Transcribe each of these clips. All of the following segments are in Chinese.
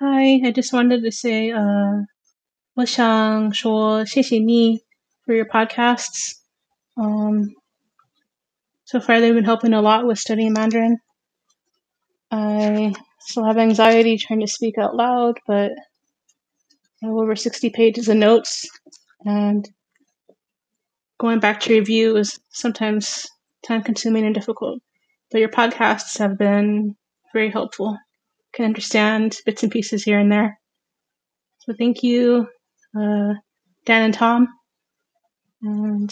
Hi, I just wanted to say, uh, 我想说谢谢你 for your podcasts. Um, so far they've been helping a lot with studying Mandarin. I still have anxiety trying to speak out loud, but I have over 60 pages of notes and going back to review is sometimes time consuming and difficult. But your podcasts have been very helpful. Can understand bits and pieces here and there. So thank you, uh, Dan and Tom, and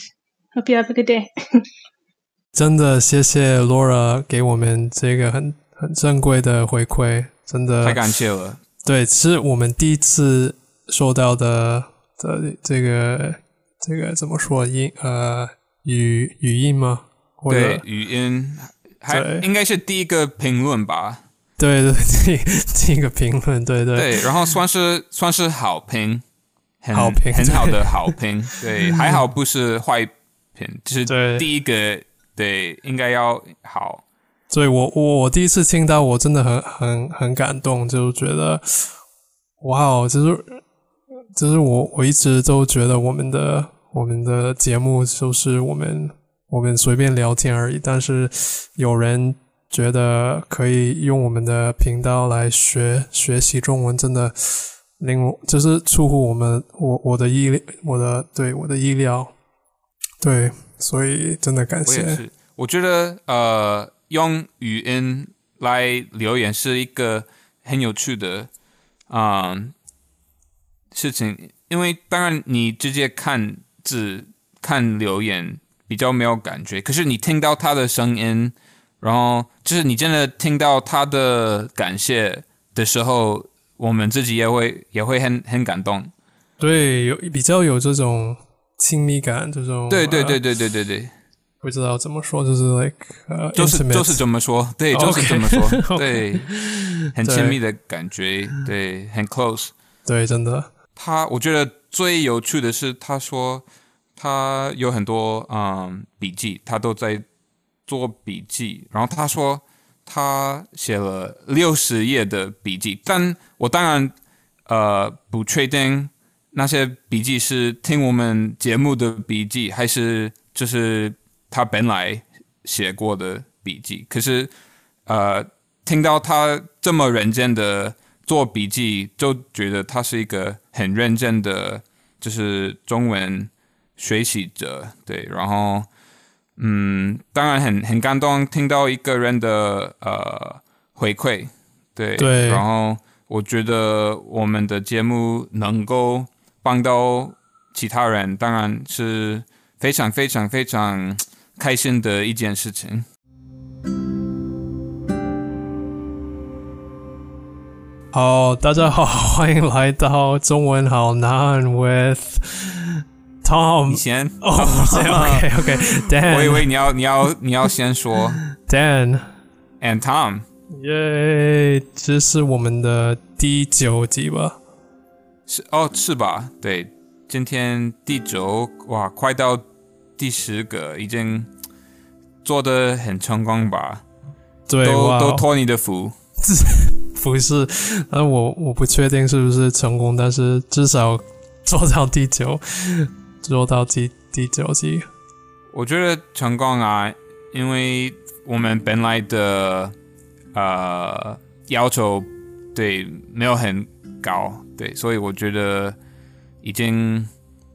hope you have a good day. 真的谢谢 Laura 给我们这个很很珍贵的回馈，真的太感谢了。对，是我们第一次收到的的这个这个怎么说音呃语语音吗？对，语音还应该是第一个评论吧。 对对，第第 一个评论，对对对，然后算是算是好评，好评，很好的好评，对，还好不是坏评，就是第一个，对，应该要好。所以我我我第一次听到，我真的很很很感动，就觉得哇哦，就是就是我我一直都觉得我们的我们的节目就是我们我们随便聊天而已，但是有人。觉得可以用我们的频道来学学习中文，真的令我就是出乎我们我我的意我的对我的意料，对，所以真的感谢。我，我觉得呃，用语音来留言是一个很有趣的啊事情，因为当然你直接看字看留言比较没有感觉，可是你听到他的声音。然后就是你真的听到他的感谢的时候，我们自己也会也会很很感动。对，有比较有这种亲密感，这种对对对对对对对，不知道怎么说，就是 like 呃，就是就是怎么说，对，就是怎么说，对，很亲密的感觉，对，很 close，对，真的。他我觉得最有趣的是，他说他有很多嗯笔记，他都在。做笔记，然后他说他写了六十页的笔记，但我当然呃不确定那些笔记是听我们节目的笔记，还是就是他本来写过的笔记。可是呃听到他这么认真的做笔记，就觉得他是一个很认真的，就是中文学习者，对，然后。嗯，当然很很感动，听到一个人的呃回馈，对，对，然后我觉得我们的节目能够帮到其他人，当然是非常非常非常开心的一件事情。好，大家好，欢迎来到中文好难 with。Tom，你先。哦，OK，OK，Dan。我以为你要你要你要先说 Dan and Tom。耶，这是我们的第九集吧？是哦，是吧？对，今天第九，哇，快到第十个，已经做的很成功吧？对，都都托你的福。不是，那我我不确定是不是成功，但是至少做到第九。做到第第九集，我觉得成功啊，因为我们本来的呃要求对没有很高，对，所以我觉得已经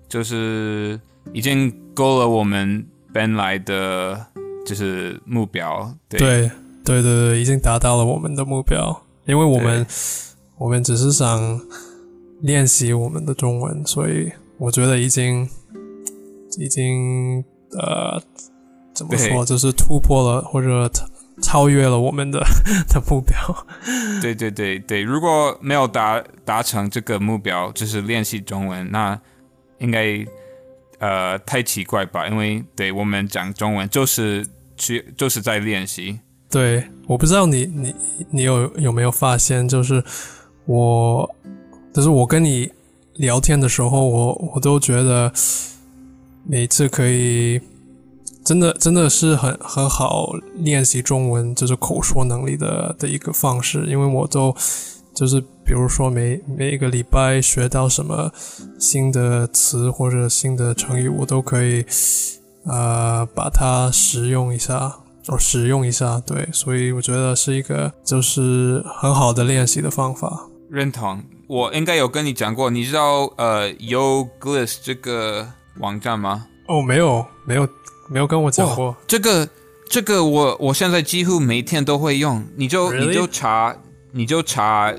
就是已经够了我们本来的就是目标，对。对对对对，已经达到了我们的目标，因为我们我们只是想练习我们的中文，所以我觉得已经。已经呃，怎么说，就是突破了或者超越了我们的 的目标。对对对对，如果没有达达成这个目标，就是练习中文，那应该呃太奇怪吧？因为对我们讲中文就是去就是在练习。对，我不知道你你你有有没有发现，就是我就是我跟你聊天的时候，我我都觉得。每次可以真的真的是很很好练习中文，就是口说能力的的一个方式。因为我都就是比如说每每一个礼拜学到什么新的词或者新的成语，我都可以呃把它使用一下，哦使用一下，对，所以我觉得是一个就是很好的练习的方法。认同。我应该有跟你讲过，你知道呃 Yoglish 这个网站吗？哦，没有，没有，没有跟我讲过。这个这个我我现在几乎每天都会用，你就 Really？你就查你就查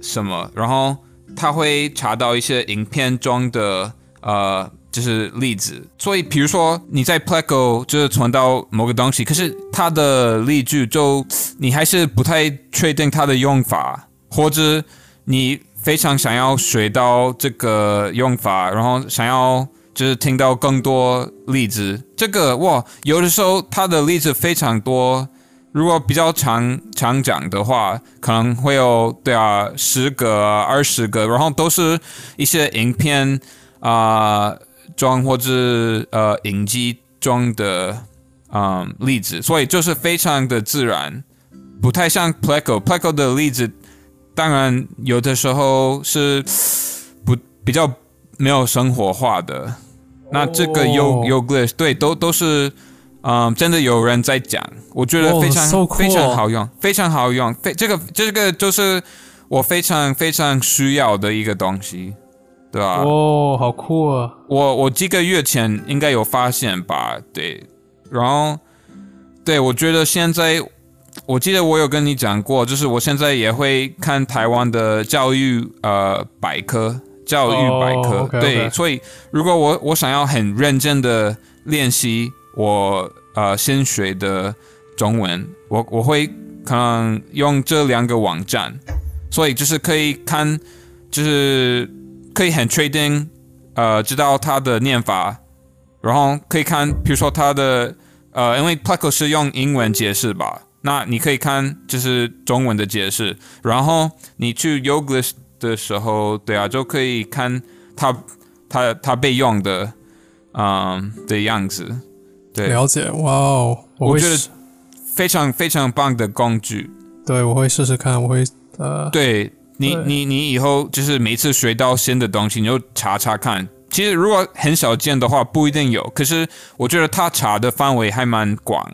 什么，然后他会查到一些影片中的呃就是例子。所以比如说你在 Pleco 就是存到某个东西，可是它的例句就你还是不太确定它的用法，或者你非常想要学到这个用法，然后想要。就是听到更多例子，这个哇，有的时候它的例子非常多。如果比较常常讲的话，可能会有对啊十个、二十个，然后都是一些影片啊装或者呃影集中的嗯例子，所以就是非常的自然，不太像 Pleco。Pleco 的例子，当然有的时候是不比较没有生活化的。那这个 U Yoglish 对，都都是，嗯，真的有人在讲，我觉得非常、so cool 非常好用，非常好用，非这个这个就是我非常非常需要的一个东西，对吧？哦，好酷啊！我我几个月前应该有发现吧，对，然后对我觉得现在，我记得我有跟你讲过，就是我现在也会看台湾的教育呃百科。教育百科。对，所以如果我我想要很认真的练习我呃先学的中文，我我会可能用这两个网站，所以就是可以看，就是可以很确定呃知道它的念法，然后可以看，比如说它的呃，因为 Pleco 是用英文解释吧，那你可以看就是中文的解释，然后你去 Yoglish 的时候，对啊，就可以看他他他被用的嗯的样子，对，了解，哇哦，我我觉得非常非常棒的工具。对我会试试看，我会呃，对你对你你以后就是每次学到新的东西，你就查查看。其实如果很少见的话，不一定有。可是我觉得他查的范围还蛮广，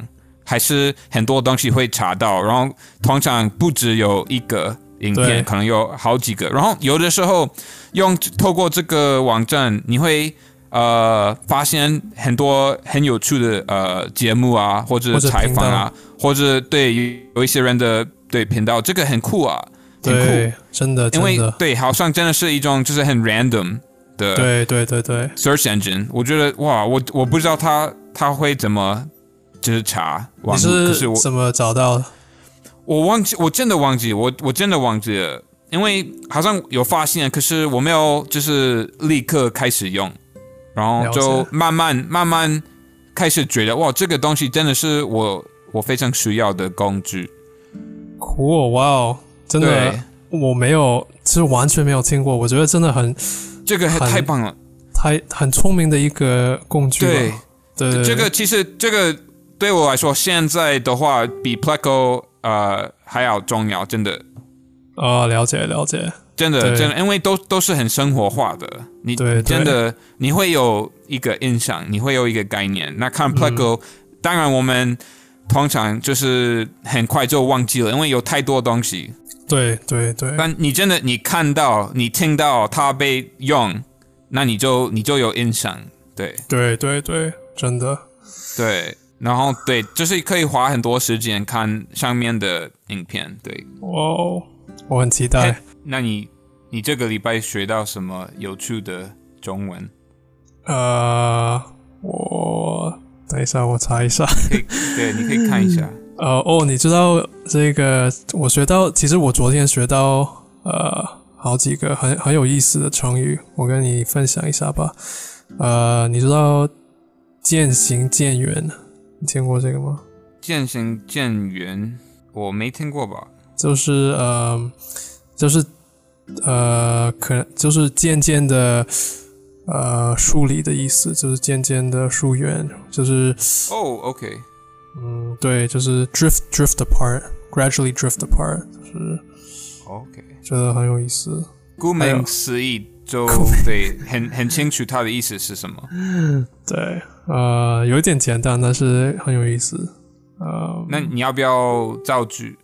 还是很多东西会查到。然后通常不只有一个影片，可能有好几个。然后有的时候用透过这个网站，你会呃发现很多很有趣的呃节目啊，或者采访啊，或者对有一些人的对频道，这个很酷啊。很酷，对，真的因，为对，好像真的是一种就是很 random 的对对对对，search engine。我觉得哇，我我不知道他他会怎么就是查网你络，可是我怎么找到的？我忘记，我真的忘记，我我真的忘记了，因为好像有发现，可是我没有就是立刻开始用，然后就慢慢慢慢开始觉得哇，这个东西真的是我我非常需要的工具。酷，哇哦，真的，我没有，其实完全没有听过，我觉得真的很这个很太棒了，太很聪明的一个工具。对。对对，这个其实这个对我来说，现在的话比 Pleco 呃还要重要，真的，啊，了解了解，真的，真的，因为都都是很生活化的，你对对。真的你会有一个印象，你会有一个概念。那看 Plego，、当然我们通常就是很快就忘记了，因为有太多东西。对对对，但你真的你看到、你听到它被用，那你就你就有印象，对。对对对，真的，对，然后对，就是可以花很多时间看上面的影片。对，哇哦，我很期待。那你你这个礼拜学到什么有趣的中文？呃，我等一下，我查一下。可以，对，你可以看一下。呃，哦，你知道这个？我学到，其实我昨天学到呃好几个很很有意思的成语，我跟你分享一下吧。呃，你知道渐行渐远，你听过这个吗？渐行渐远，我没听过吧？就是呃，就是呃，可能就是渐渐的呃疏离的意思，就是渐渐的疏远，就是哦，OK，嗯，对，就是 drift drift apart，gradually drift apart，就是 OK，觉得很有意思。顾名思义，就对，很很清楚它的意思是什么。对，呃，有一点简单，但是很有意思。呃，那你要不要造句？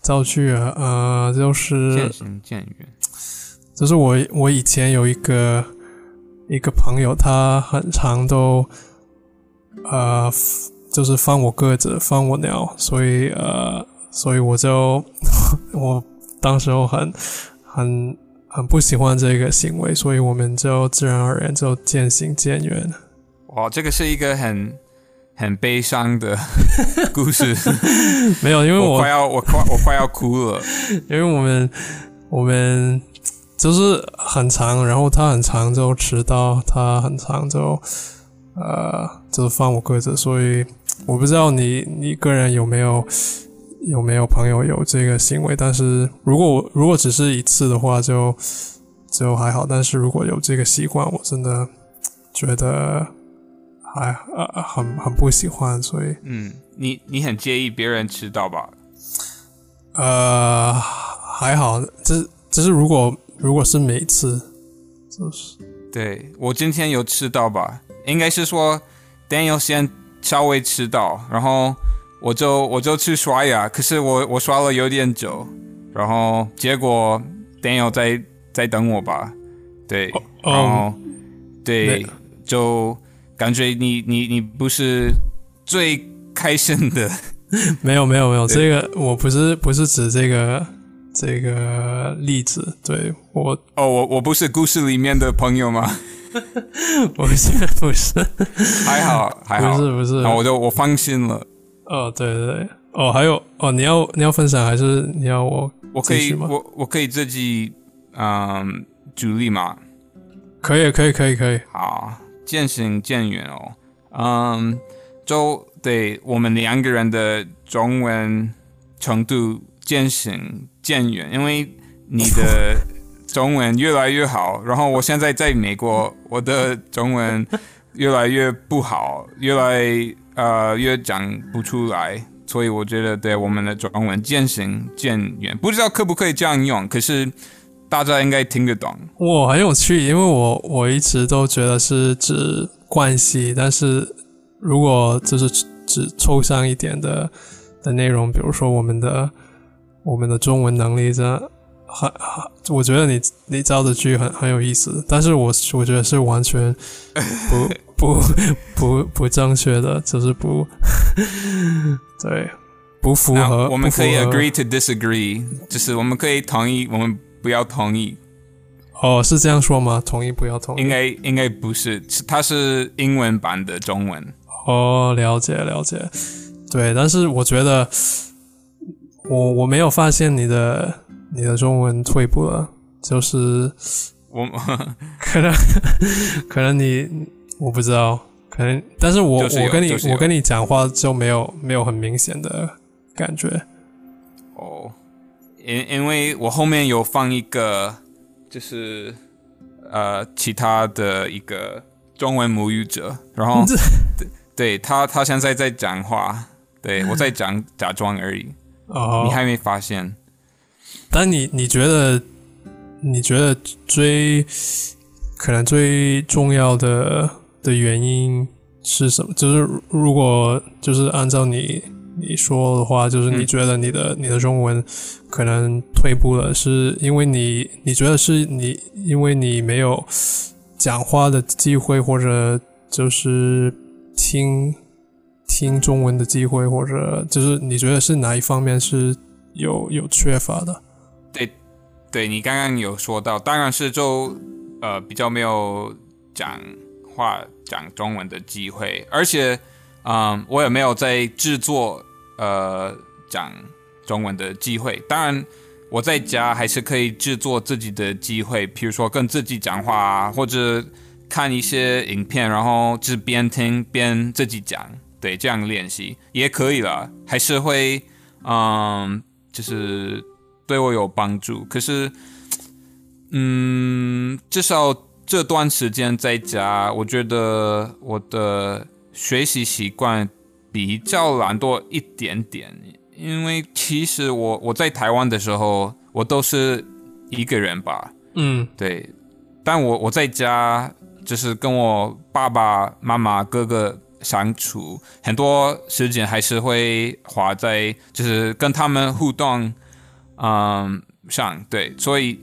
造句啊，呃，就是渐行渐远。就是我我以前有一个一个朋友，他很常都呃，就是放我鸽子，放我鸟，所以呃，所以我就 我当时候很很很不喜欢这个行为，所以我们就自然而然就渐行渐远。哇，这个是一个很很悲伤的 故事，没有，因为我我快要我快我快要哭了。因为我们我们就是很长，然后他很长就迟到，他很长就呃就是放我鸽子，所以我不知道你你个人有没有有没有朋友有这个行为，但是如果我如果只是一次的话就就还好，但是如果有这个习惯，我真的觉得还呃很很不喜欢，所以嗯，你你很介意别人迟到吧？呃，还好，这这是如果如果是每次，就是对我今天有迟到吧？应该是说 Daniel 先稍微迟到，然后我就我就去刷牙，可是我我刷了有点久，然后结果 Daniel 在在等我吧？对，哦然后对，就感觉你你你不是最开心的，没有没有没有，这个我不是不是指这个这个例子，对我哦，我我不是故事里面的朋友吗？不是不是。还好还好，不是不是，那我就我放心了。哦对对对。哦还有哦你要你要分享还是你要我我可以，我我可以自己嗯举例嘛。可以可以可以可以。好，渐行渐远哦。嗯，就对我们两个人的中文程度渐行渐远，因为你的中文越来越好，然后我现在在美国，我的中文越来越不好，越来呃越讲不出来。所以我觉得，对我们的中文渐行渐远，不知道可不可以这样用，可是大家应该听得懂。我很有趣，因为我我一直都觉得是指关系，但是如果就是指指抽象一点的的内容，比如说我们的我们的中文能力，这很很，我觉得你你造的句很很有意思，但是我我觉得是完全不 不不不正确的，就是不 对不符合，我们可以 agree to disagree，就是我们可以同意，我们不要同意。哦，是这样说吗？同意不要同意？应该应该不是，是它是英文版的中文。哦，了解了解，对，但是我觉得我我没有发现你的你的中文退步了，就是我 可能可能你我不知道，可能，但是我、就是我跟你、就是我跟你讲话就没有没有很明显的感觉。哦，因因为我后面有放一个，就是呃其他的一个中文母语者，然后 对对他他现在在讲话，对我在讲 假装而已，哦，你还没发现？但你你觉得你觉得最可能最重要的的原因是什么？就是如果就是按照你你说的话，就是你嗯觉得你的、你的中文可能退步了，是因为你你觉得是你因为你没有讲话的机会，或者就是听听中文的机会，或者就是你觉得是哪一方面是有有缺乏的？对你刚刚有说到，当然是就呃比较没有讲话讲中文的机会，而且嗯，我也没有在制作呃讲中文的机会。当然，我在家还是可以制作自己的机会，比如说跟自己讲话啊，或者看一些影片，然后就边听边自己讲，对，这样练习也可以了，还是会嗯，就是对我有帮助。可是，嗯，至少这段时间在家，我觉得我的学习习惯比较懒惰一点点。因为其实我我在台湾的时候，我都是一个人吧。嗯对，但我我在家就是跟我爸爸妈妈哥哥相处，很多时间还是会花在就是跟他们互动，嗯上对，所以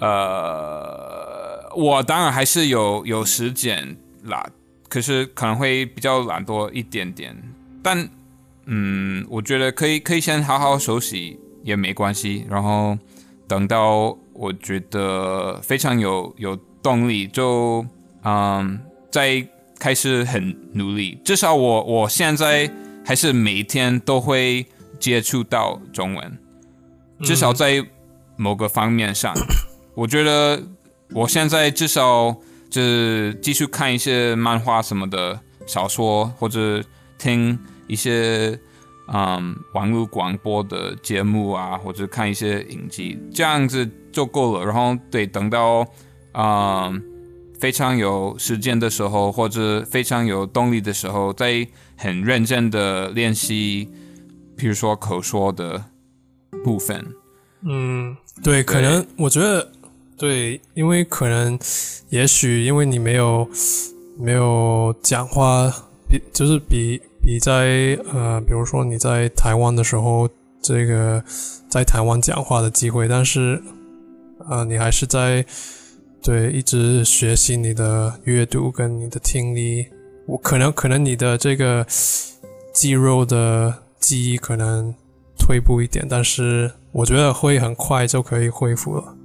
呃，我当然还是有有时间啦，可是可能会比较懒惰一点点，但嗯，我觉得可以可以先好好休息也没关系，然后等到我觉得非常有有动力，就嗯再开始很努力。至少我我现在还是每天都会接触到中文，至少在某个方面上，我觉得我现在至少就是继续看一些漫画什么的小说，或者听一些嗯网络广播的节目啊，或者看一些影集，这样子就够了。然后对，等到嗯非常有时间的时候，或者非常有动力的时候，再很认真的练习，比如说口说的部分。嗯，对，可能我觉得对，因为可能也许因为你没有没有讲话，比就是比比在呃，比如说你在台湾的时候，这个在台湾讲话的机会，但是呃，你还是在对一直学习你的阅读跟你的听力，我可能可能你的这个肌肉的记忆可能退步一点，但是我觉得会很快就可以恢复了。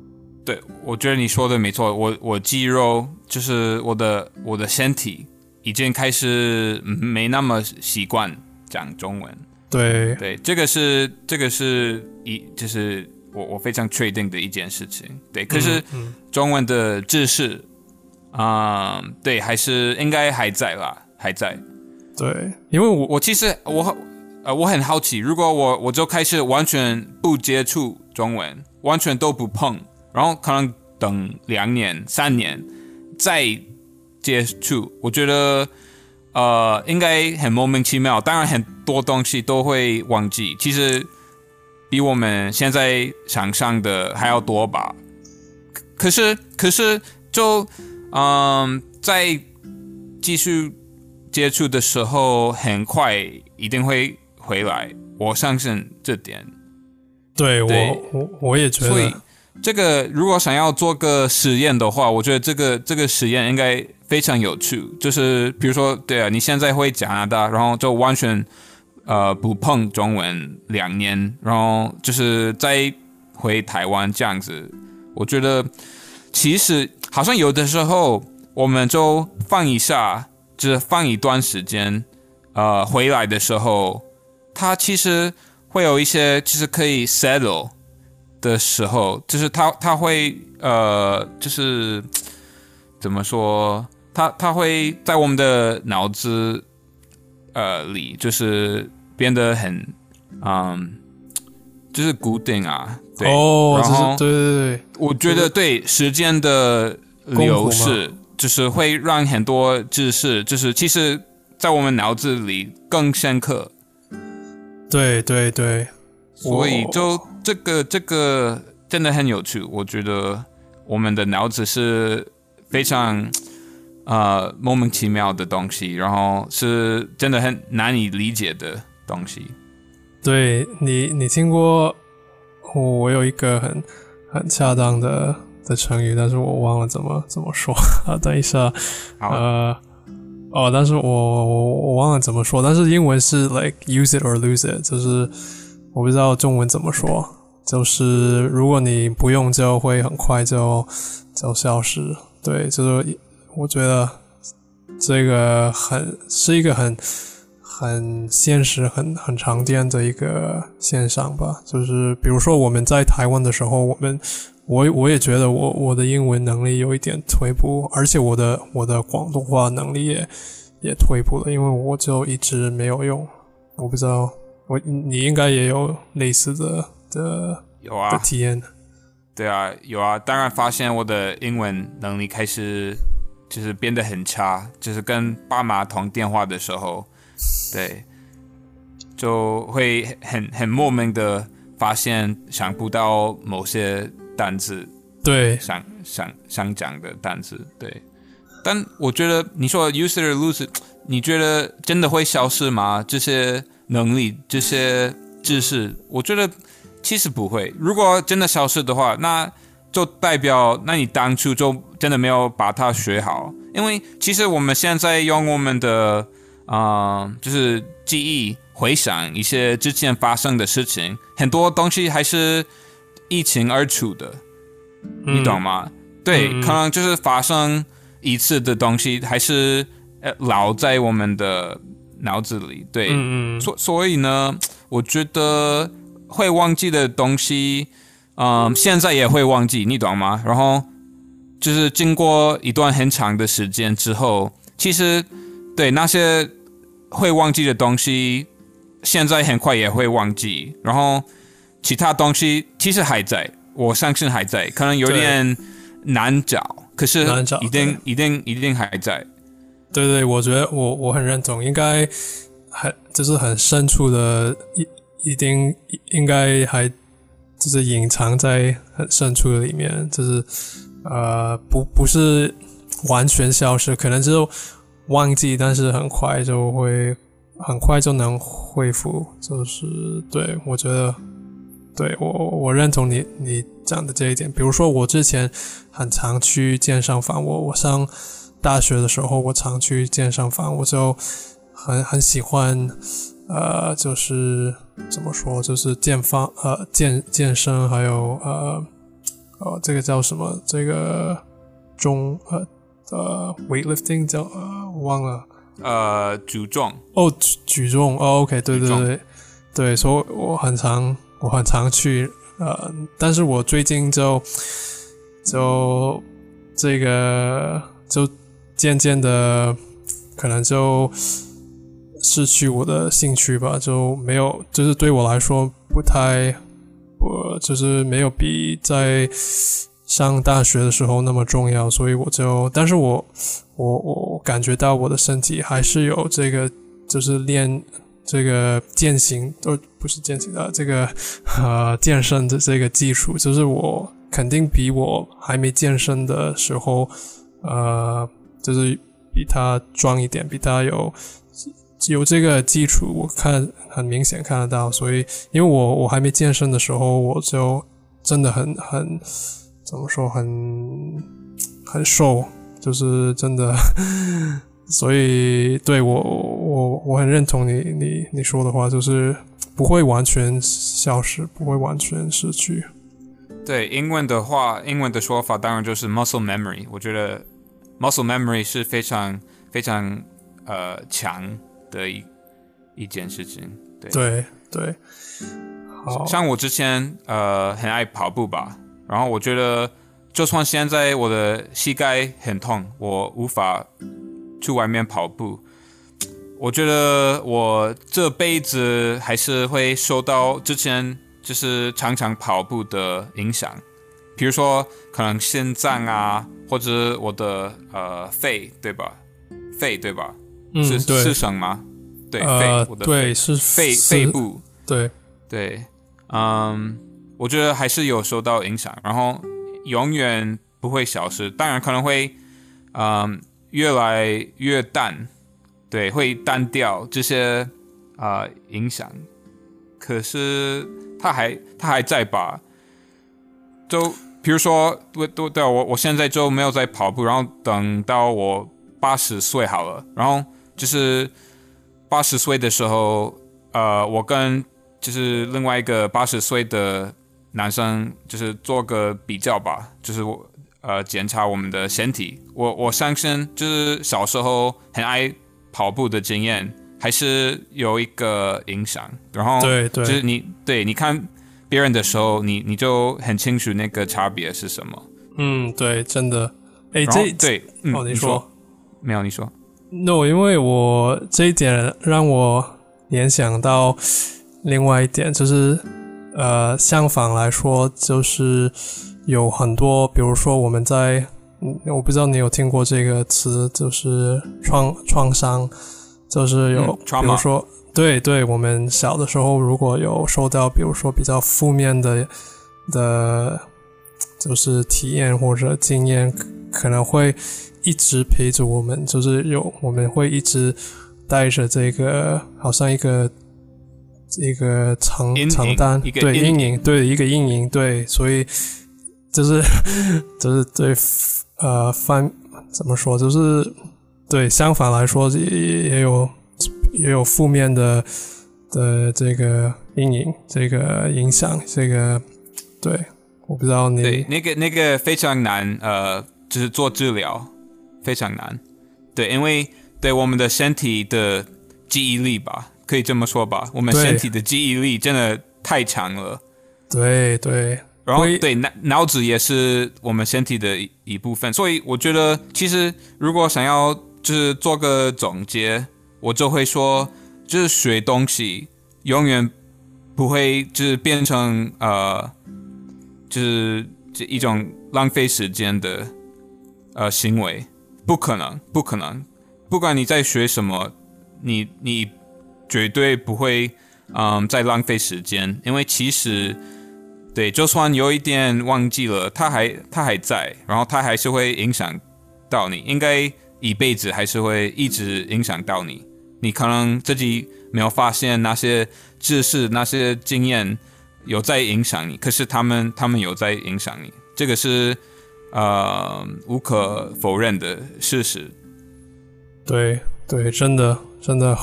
对，我觉得你说的没错。我我肌肉就是我的我的身体已经开始嗯没那么习惯讲中文。对，对，这个是这个是一就是我我非常确定的一件事情。对，可是嗯中文的知识，啊、对，还是应该还在啦，还在。对，因为我我其实我很呃我很好奇，如果我我就开始完全不接触中文，完全都不碰，然后可能等两年三年再接触，我觉得呃应该很莫名其妙。当然很多东西都会忘记，其实比我们现在想象的还要多吧。可是可是就嗯在继续接触的时候，很快一定会回来，我相信这点。对我对我我也觉得，这个如果想要做个实验的话，我觉得这个这个实验应该非常有趣。就是比如说，对啊，你现在会加拿大，然后就完全呃不碰中文两年，然后就是再回台湾这样子，我觉得其实好像有的时候我们就放一下，就是放一段时间，呃，回来的时候，它其实会有一些就是可以 settle 的时候，就是他他会呃，就是怎么说，他他会在我们的脑子呃里，就是变得很嗯，就是固定啊，对，哦，然后对对对，我觉得对时间的流逝，就是会让很多知识，就是其实，在我们脑子里更深刻，对对对，所以就这个这个真的很有趣。我觉得我们的脑子是非常呃莫名其妙的东西，然后是真的很难以理解的东西。对你你听过我我有一个很很恰当的的成语，但是我忘了怎么怎么说啊，等一下，呃，哦，但是我我我忘了怎么说，但是英文是 like use it or lose it，就是我不知道中文怎么说，就是如果你不用就会很快就就消失，对，就是我觉得这个很是一个很很现实、很很常见的一个现象吧，就是比如说我们在台湾的时候，我们我我也觉得我我的英文能力有一点退步，而且我的我的广东话能力也也退步了，因为我就一直没有用。我不知道，我你应该也有类似的的的有啊，体验。对啊，有啊。当然发现我的英文能力开始就是变得很差，就是跟爸妈通电话的时候，对，就会很很莫名的发现想不到某些单词，对，想想想讲的单词，对。但我觉得你说 use it or lose 你觉得真的会消失吗？这些能力、这些知识，我觉得其实不会。如果真的消失的话，那就代表那你当初就真的没有把它学好。因为其实我们现在用我们的啊、就是记忆回想一些之前发生的事情，很多东西还是一清二楚的，你懂吗？对，嗯可能就是发生一次的东西，还是呃老在我们的脑子里。对，嗯嗯，所所以呢，我觉得会忘记的东西，嗯，现在也会忘记，你懂吗？然后就是经过一段很长的时间之后，其实对那些会忘记的东西，现在很快也会忘记。然后其他东西其实还在，我相信还在，可能有点难找，可是一定一定一定还在。对对，我觉得我我很认同，应该很就是很深处的，一一定应该还就是隐藏在很深处的里面，就是呃不不是完全消失，可能就是忘记，但是很快就会很快就能恢复，就是对我觉得。对我，我认同你你讲的这一点。比如说，我之前很常去健身房，我我上大学的时候，我常去健身房，我就很很喜欢，呃，就是怎么说，就是健方呃健健身，还有呃呃这个叫什么？这个中呃呃 weightlifting 叫呃我忘了呃，举重。哦举举重哦 OK 对对对对，所以我很常我很常去呃，但是我最近就就这个就渐渐的可能就失去我的兴趣吧，就没有，就是对我来说不太，我就是没有比在上大学的时候那么重要，所以我就，但是我我我感觉到我的身体还是有这个，就是练这个健行，都，不是健行的这个呃健身的这个技术，就是我肯定比我还没健身的时候，呃，就是比他壮一点，比他有有这个基础，我看很明显看得到。所以，因为我我还没健身的时候，我就真的很很怎么说，很很瘦，就是真的。所以，对我我我很认同你你你说的话，就是不会完全消失，不会完全失去。对英文的话，英文的说法当然就是 muscle memory。我觉得 muscle memory 是非常非常呃强的一一件事情。对，对对，好，像我之前呃很爱跑步吧，然后我觉得就算现在我的膝盖很痛，我无法去外面跑步，我觉得我这辈子还是会受到之前就是常常跑步的影响，比如说可能心脏啊，或者我的呃肺，对吧？肺对吧？嗯，是，是什么？对，呃肺，我，的对，是肺肺部。对，对，嗯，我觉得还是有受到影响，然后永远不会消失，当然可能会，嗯，越来越淡，对，会淡掉这些啊、呃影响，可是它还它还在吧？就比如说，对对对，我我现在就没有在跑步，然后等到我八十岁好了，然后就是八十岁的时候，呃，我跟就是另外一个八十岁的男生，就是做个比较吧，就是我呃检查我们的身体。我我相信，就是小时候很爱跑步的经验，还是有一个影响。然后对对就是你对你看别人的时候，你你就很清楚那个差别是什么。嗯，对，真的。哎，这对，嗯，哦，你你说。没有，你说。no，因为我这一点让我联想到另外一点，就是呃，相反来说，就是有很多，比如说我们在，嗯我不知道你有听过这个词，就是创创伤，就是有，嗯比如说对对，我们小的时候如果有受到，比如说比较负面的的，就是体验或者经验，可能会一直陪着我们，就是有我们会一直带着这个，好像一个一个长阴影长单，一个对阴阴影，对一个阴影，对，所以就是 就是对呃翻怎么说，就是对相反来说也也也有也有负面的的这个阴影，这个影响，这个对，我不知道你对，那个那个非常难，呃，就是做治疗非常难。对，因为对我们的身体的记忆力吧，可以这么说吧，我们身体的记忆力真的太强了。对对然后对脑脑子也是我们身体的一一部分，所以我觉得其实如果想要就是做个总结，我就会说，就是学东西永远不会就是变成呃，就是这一种浪费时间的呃行为，不可能，不可能，不管你在学什么，你你绝对不会嗯在浪费时间，因为其实。对，就算有一点忘记了，它还它还在，然后它还是会影响到你，应该一辈子还是会一直影响到你。你可能自己没有发现那些知识、那些经验有在影响你，可是他们他们有在影响你，这个是呃无可否认的事实。对对，真的真的，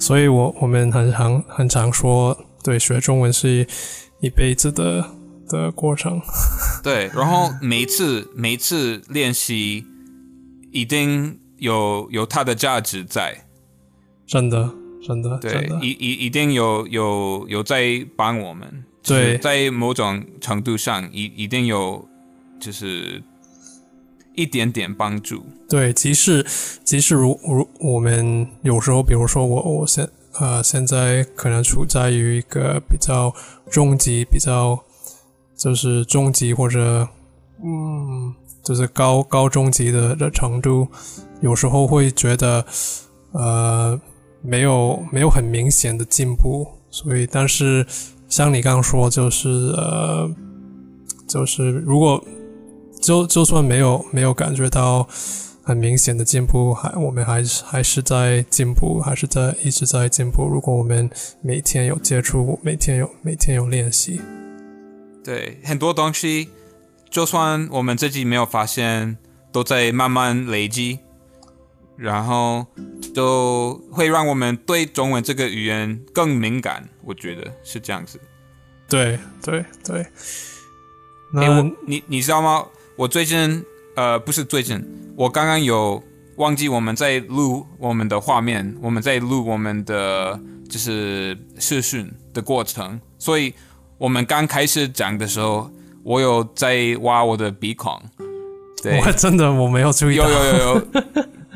所以我我们很常很常说，对，学中文是一辈子的的过程。对，然后每一次每一次练习一定有有它的价值在。真的，真的，对，，一一一定有有有在帮我们，对。在某种程度上，一一定有就是一点点帮助。对，即使即使如如我们有时候，比如说我我现呃现在可能处在于一个比较中级、比较就是中级或者嗯就是高高中级的的程度，有时候会觉得呃没有没有很明显的进步，所以但是像你刚刚说，就是呃就是如果就就算没有没有感觉到很明显的进步，还我们还是还是在进步，还是在一直在进步。如果我们每天有接触，每天有每天有练习，对，很多东西，就算我们自己没有发现，都在慢慢累积，然后就会让我们对中文这个语言更敏感。我觉得是这样子。对对对。哎、那我你你知道吗？我最近呃不是最近，我刚刚有忘记我们在录我们的画面，我们在录我们的就是视讯的过程，所以我们刚开始讲的时候，我有在挖我的鼻孔，对，我真的我没有注意到，有有有有，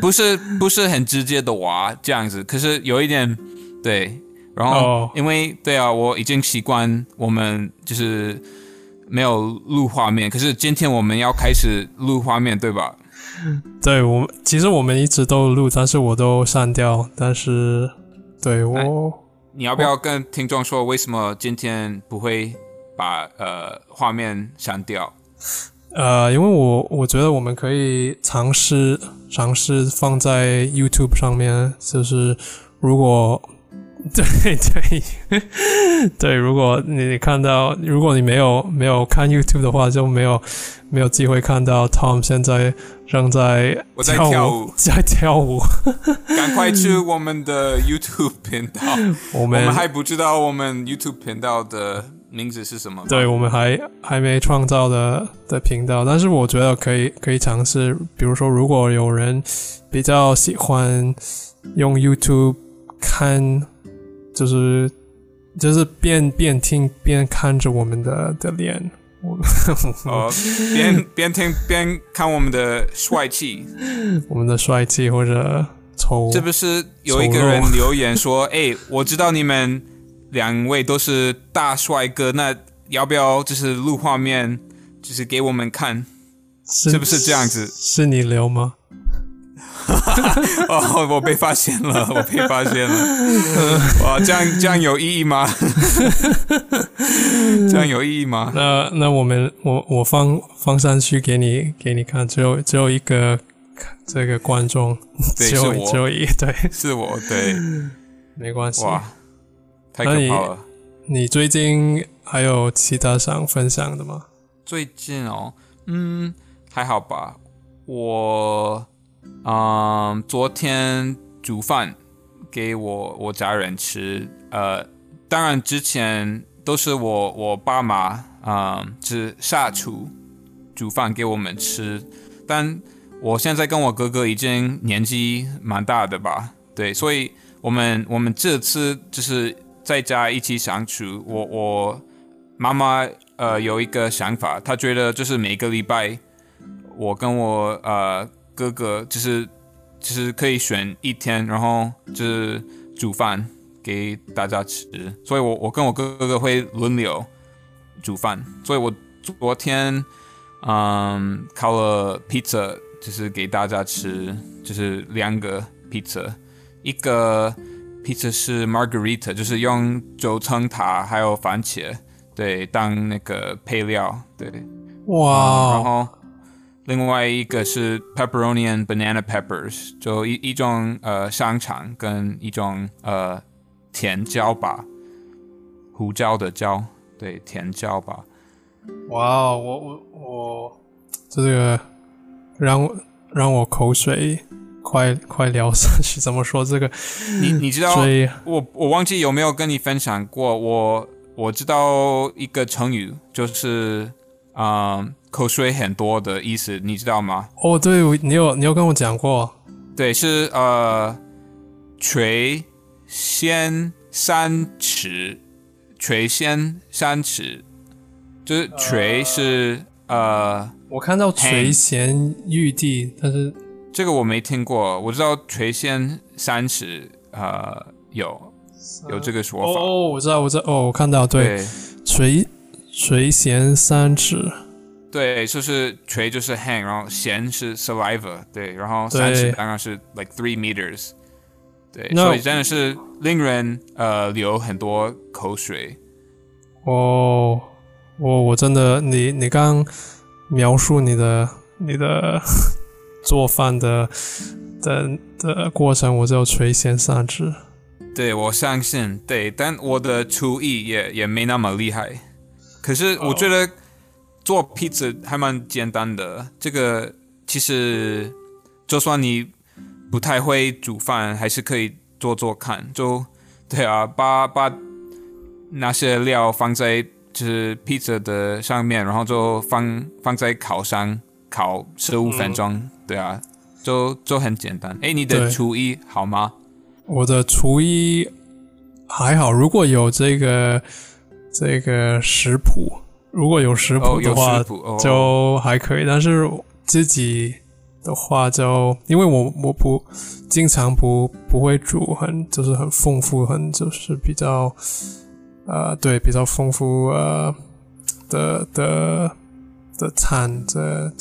不是不是很直接的娃这样子，可是有一点对，然后哦因为对啊，我已经习惯我们就是没有录画面，可是今天我们要开始录画面，对吧？对我们其实我们一直都录，但是我都删掉。但是对我你要不要跟听众说为什么今天不会把呃画面删掉？呃，因为我我觉得我们可以尝试尝试放在 YouTube 上面，就是如果对对 对，如果你看到，如果你没有没有看 YouTube 的话，就没有没有机会看到 Tom 现在正在我在跳跳舞在跳舞。赶快去我们的 YouTube 频道，我们我们还不知道我们 YouTube 频道的名字是什么？对，我们还还没创造的的频道，但是我觉得可以可以尝试，比如说，如果有人比较喜欢用 YouTube 看，就是就是边边听边看着我们的的脸，我哦，边边听边看我们的帅气，我们的帅气或者丑，这不是有一个人留言说：“ 哎、我知道你们两位都是大帅哥，那要不要就是录画面，就是给我们看？是是不是这样子是你留吗？哦，我被发现了，我被发现了。哇，这样这样有意义吗？这样有意义吗？那那我们我我放放上去给你给你看，只有只有一个这个观众，对，只有我只有一对，是我，对，没关系。哇，太可以你怕了。你最近还有其他想分享的吗？最近哦，嗯，还好吧。我，嗯，昨天煮饭给我我家人吃。呃，当然之前都是我我爸妈，嗯，是下厨煮饭给我们吃。但我现在跟我哥哥已经年纪蛮大的吧，对，所以我们我们这次就是在家一起相处。我我妈妈呃有一个想法，她觉得就是每个礼拜我跟我呃哥哥就是就是可以选一天，然后就是煮饭给大家吃。所以我我跟我哥哥会轮流煮饭。所以我昨天嗯烤了 pizza，就是给大家吃，就是两个 pizza，一个 pizza 是 margarita，就是用九层塔还有番茄。对，当那个配料，对，哇，然后另外一个是 pepperoni and banana peppers，就一一种呃香肠跟一种呃甜椒吧，胡椒的椒，对，甜椒吧。哇，我我我这个让我让我口水快快聊上去。怎么说这个？你你知道我我忘记有没有跟你分享过，我我知道一个成语，就是啊、呃口水很多的意思，你知道吗？哦，对，我你有你有跟我讲过。对，是呃，垂涎三尺，垂涎三尺，就是垂是呃，我看到垂涎欲滴，但是这个我没听过，我知道垂涎三尺，呃，有有这个说法，哦哦，我知道，我知道，哦，我看到，对，对。垂垂涎三尺，对，就是垂就是 hang，然后涎是 saliva，对，然后三尺刚刚是 like three meters，对，那所以真的是令人呃流很多口水。哦，我我真的，你你刚描述你的你的做饭的的的过程，我就垂涎三尺。对，我相信，对，但我的厨艺也也没那么厉害。可是我觉得做披萨还蛮简单的。这个其实就算你不太会煮饭，还是可以做做看。就对啊，把把那些料放在就是披萨的上面，然后就放放在烤箱烤十五分钟。对啊，就就很简单。哎，你的对厨艺好吗？我的厨艺还好，如果有这个这个食谱，如果有食谱的话，就还可以。但是自己的话就，因为我我不经常不不会煮很就是很丰富，很就是比较呃对比较丰富呃的的的餐的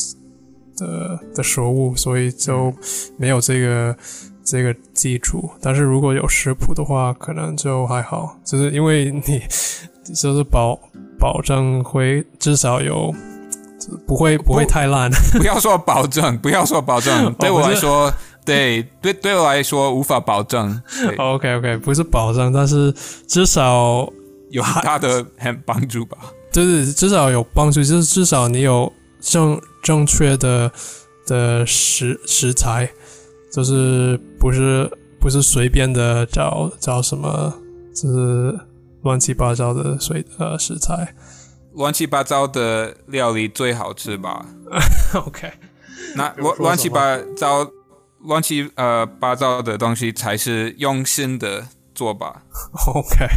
的的食物，所以就没有这个。这个基础，但是如果有食谱的话，可能就还好，就是因为你就是保保证会至少有，不会不会太烂。不要说保证，不要说保证，对我来说，对对对我来说无法保证，OK OK，不是保证，但是至少有大的很帮助吧。就是至少有帮助，就是至少你有正正确的的食食材，就是不是不是随便的找找什么，就是乱七八糟的水呃食材。乱七八糟的料理最好吃吧？OK，那乱乱七八糟、乱七呃八糟的东西才是用心的做吧。OK，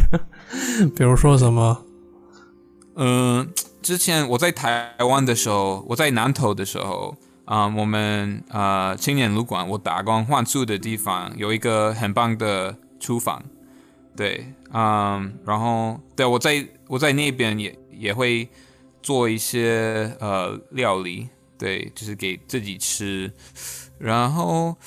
比如说什么？嗯，之前我在台湾的时候，我在南投的时候，啊、我们呃青年旅馆，我打工换宿的地方有一个很棒的厨房，对，嗯，然后对我在我在那边也也会做一些呃料理，对，就是给自己吃。然后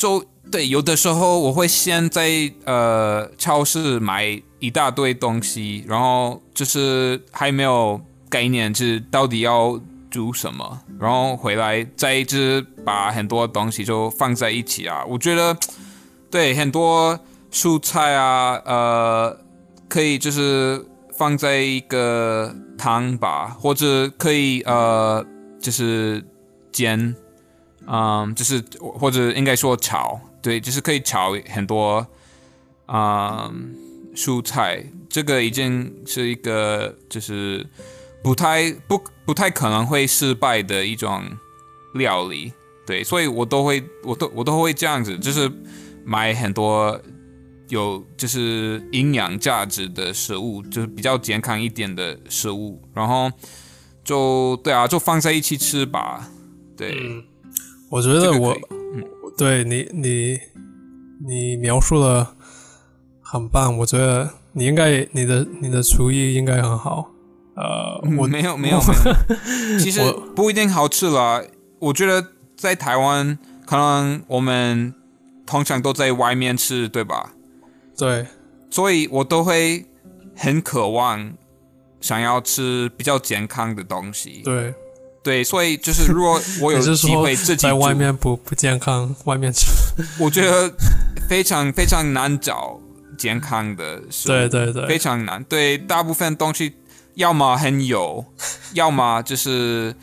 就对，有的时候我会先在呃超市买一大堆东西，然后就是还没有概念，就是到底要煮什么，然后回来再就是把很多东西就放在一起啊。我觉得对很多蔬菜啊，呃，可以就是放在一个汤吧，或者可以呃就是煎。嗯，就是或者应该说炒，对，就是可以炒很多，嗯，蔬菜。这个已经是一个就是不太不不太可能会失败的一种料理，对，所以我都会我都我都会这样子，就是买很多有就是营养价值的食物，就是比较健康一点的食物，然后就对啊，就放在一起吃吧，对。我觉得我，嗯对你你你描述的很棒。我觉得你应该你的你的厨艺应该很好。呃，我没有没有没有，其实不一定好吃啦。我觉得在台湾，可能我们通常都在外面吃，对吧？对，所以我都会很渴望想要吃比较健康的东西。对。对，所以就是如果我有 机会自己在外面不不健康，外面吃，我觉得非常非常难找健康的食物，对对对，非常难。对，大部分东西要么很油，要么就是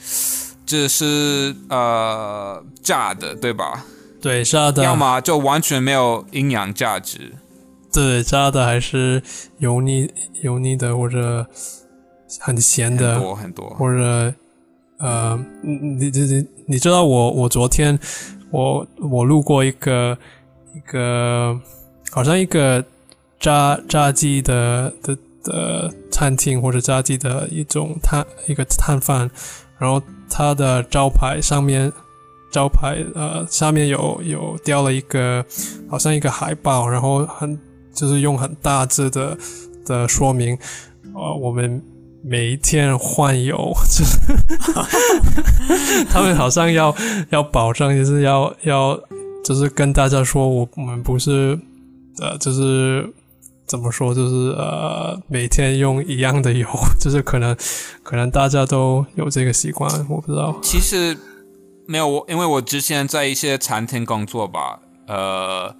就是呃炸的，对吧？对，炸的，要么就完全没有营养价值。对，炸的还是油腻油腻的，或者很咸的，很多很多，或者。呃，你你你你知道我我昨天我我路过一个一个好像一个炸炸鸡的的的餐厅或者炸鸡的一种摊一个摊贩，然后他的招牌上面招牌呃下面有有雕了一个好像一个海报，然后很就是用很大字的的说明，呃我们。每一天换油，就是他们好像要要保证，就是要要就是跟大家说，我我们不是呃，就是怎么说，就是呃，每天用一样的油，就是可能可能大家都有这个习惯，我不知道。其实没有我，因为我之前在一些餐厅工作吧，呃，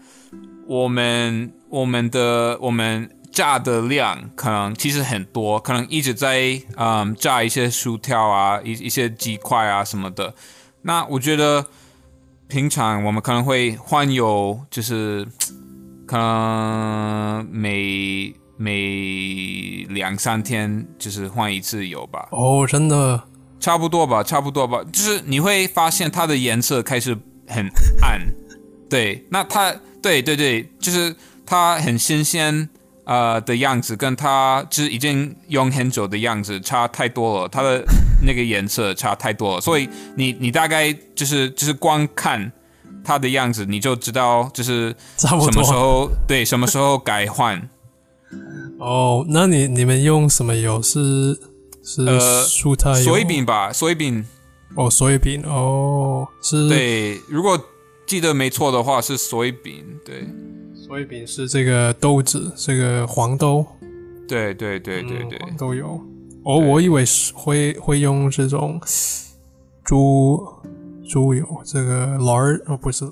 我们我们的我们。炸的量可能其实很多，可能一直在嗯炸一些薯条啊，一一些鸡块啊什么的。那我觉得平常我们可能会换油，就是可能每每两三天就是换一次油吧。哦，真的差不多吧，差不多吧。就是你会发现它的颜色开始很暗，对，那它对对对，就是它很新鲜。呃的样子跟它就是已经用很久的样子差太多了，它的那个颜色差太多了，所以你你大概就是就是光看它的样子，你就知道就是什么时候对什么时候改换。哦，那你你们用什么油？是是蔬菜油？水饼吧，水饼。哦，水饼哦，是。对，如果记得没错的话是水饼，对。所以饼是这个豆子，这个黄豆。对对对对对，都有。哦，我以为是会会用这种猪猪油，这个 lard 哦不是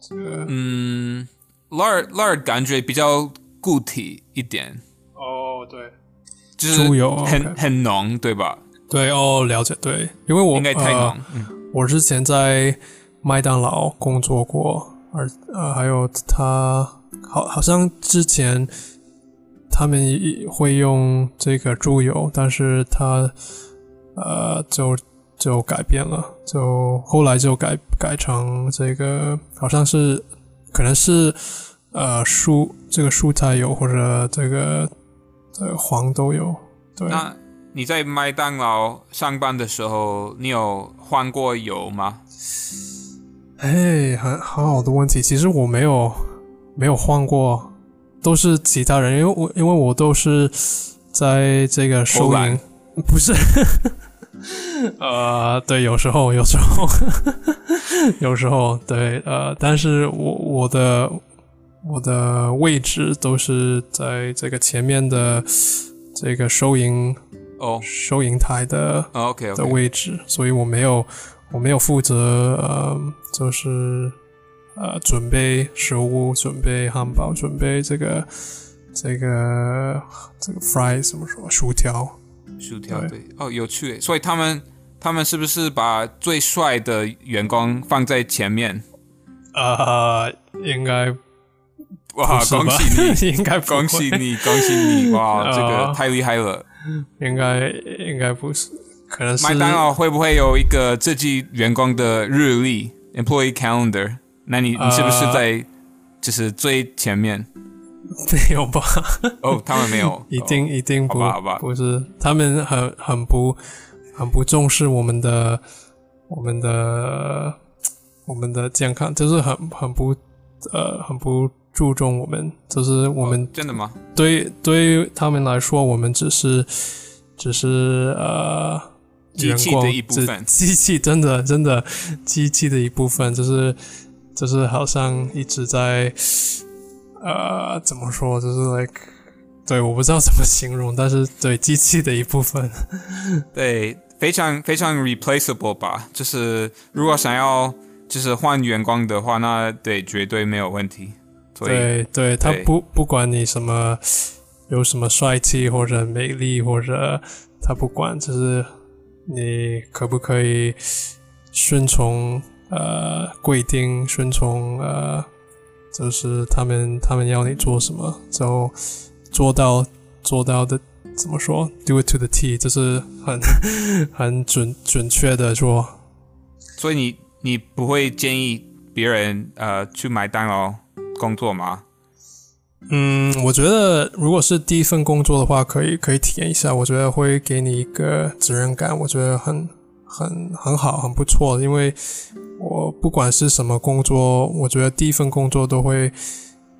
这个。嗯，lard lard 感觉比较固体一点。哦，对，就是猪油很很浓，对吧？对哦，了解。对，因为我应该太浓。我之前在麦当劳工作过，而呃还有他。好，好像之前他们会用这个猪油，但是他呃就就改变了，就后来就改改成这个，好像是可能是呃蔬这个蔬菜油或者这个呃黄豆油。对，那你在麦当劳上班的时候，你有换过油吗？哎，很很好的问题，其实我没有。没有换过，都是其他人，因为我因为我都是在这个收银，不是，呃，对，有时候，有时候，有时候，对，呃，但是我我的我的位置都是在这个前面的这个收银哦。收银台的，OK 的位置，所以我没有我没有负责呃，就是呃准备食物、准备汉堡、准备这个这个这个 fry 怎么说薯条。薯条对对哦，有趣。所以他们他们是不是把最帅的员工放在前面？呃，应该哇，恭喜你！应该恭喜你，恭喜你！哇，这个哦太厉害了！应该应该不是，可能是麦当劳会不会有一个自己员工的日历 （employee calendar）？那你你是不是呃在就是最前面？没有吧？哦，他们没有，一定哦一定不好吧好吧不是，他们很很不很不重视我们的我们的我们的健康，就是很很不呃很不注重我们，就是我们哦真的吗？对对于他们来说，我们只是只是呃机器的一部分机器真的真的机器的一部分，就是就是好像一直在呃怎么说，就是 like 对，我不知道怎么形容，但是对机器的一部分，对，非常非常 replaceable 吧。就是如果想要就是换员工的话，那对绝对没有问题。对对，他不不管你什么有什么帅气或者美丽或者他不管，就是你可不可以顺从呃规定，顺从呃就是他们他们要你做什么就做到做到的怎么说，do it to the T，就是很 很准准确的做。所以你你不会建议别人呃去麦当劳工作吗？嗯，我觉得如果是第一份工作的话，可以可以体验一下，我觉得会给你一个责任感，我觉得很很很好，很不错。因为我不管是什么工作，我觉得第一份工作都会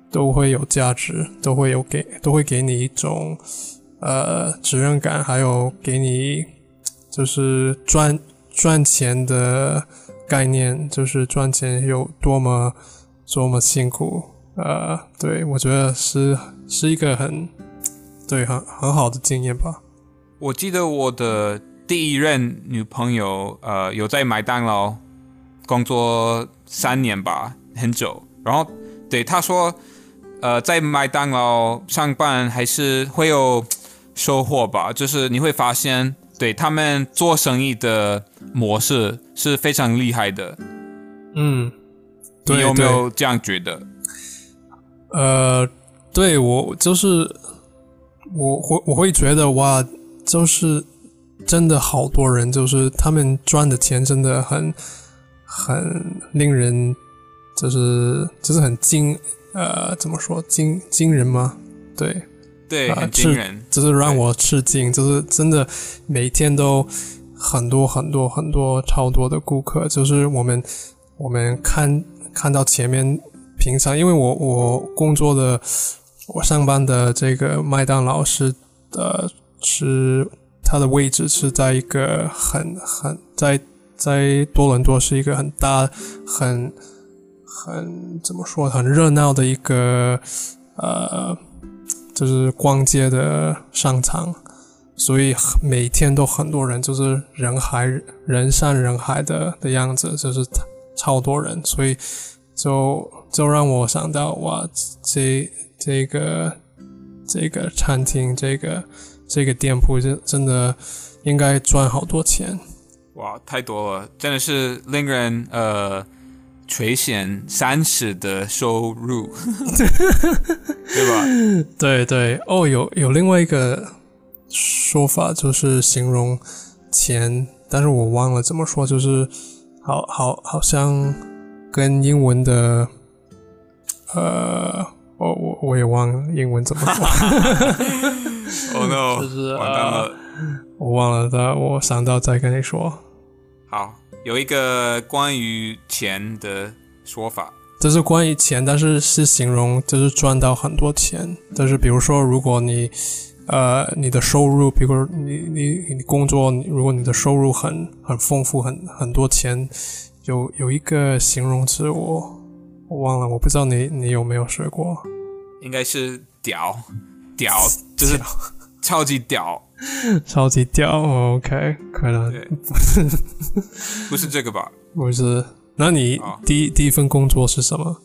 都会有价值，都会有给都会给你一种呃责任感，还有给你就是赚赚钱的概念，就是赚钱有多么多么辛苦。呃，对，我觉得是是一个很对很很好的经验吧。我记得我的第一任女朋友，呃，有在麦当劳工作三年吧，很久。然后，对他说，呃，在麦当劳上班还是会有收获吧，就是你会发现，对他们做生意的模式是非常厉害的。嗯，对你有没有这样觉得？呃，对我就是我会我会觉得哇，就是真的好多人，就是他们赚的钱真的很很令人，就是就是很惊呃怎么说惊惊人吗？对，对，啊很惊人。就是让我吃惊，就是真的每天都很多很多很多超多的顾客，就是我们我们看看到前面平常，因为我我工作的我上班的这个麦当劳是呃是它的位置是在一个很很在在多伦多是一个很大很很怎么说很热闹的一个呃。就是逛街的商场，所以每天都很多人，就是人海人山人海的的样子，就是超多人，所以就就让我想到哇，这这个这个餐厅，这个这个店铺，真真的应该赚好多钱。哇，太多了，真的是令人呃垂涎三尺的收入，对吧？对对哦，有有另外一个说法，就是形容钱，但是我忘了怎么说，就是好好好像跟英文的，呃，我我我也忘了英文怎么说，哦 no，就是完蛋了。我忘了，的我想到再跟你说。好，有一个关于钱的说法，这是关于钱，但是是形容就是赚到很多钱。但是比如说，如果你呃，你的收入，比如你你你工作，如果你的收入很很丰富，很很多钱，有有一个形容词，我我忘了，我不知道你你有没有学过，应该是屌屌，就是超级屌，超级屌，OK，可能对，不是这个吧？不是。那你啊第一第一份工作是什么？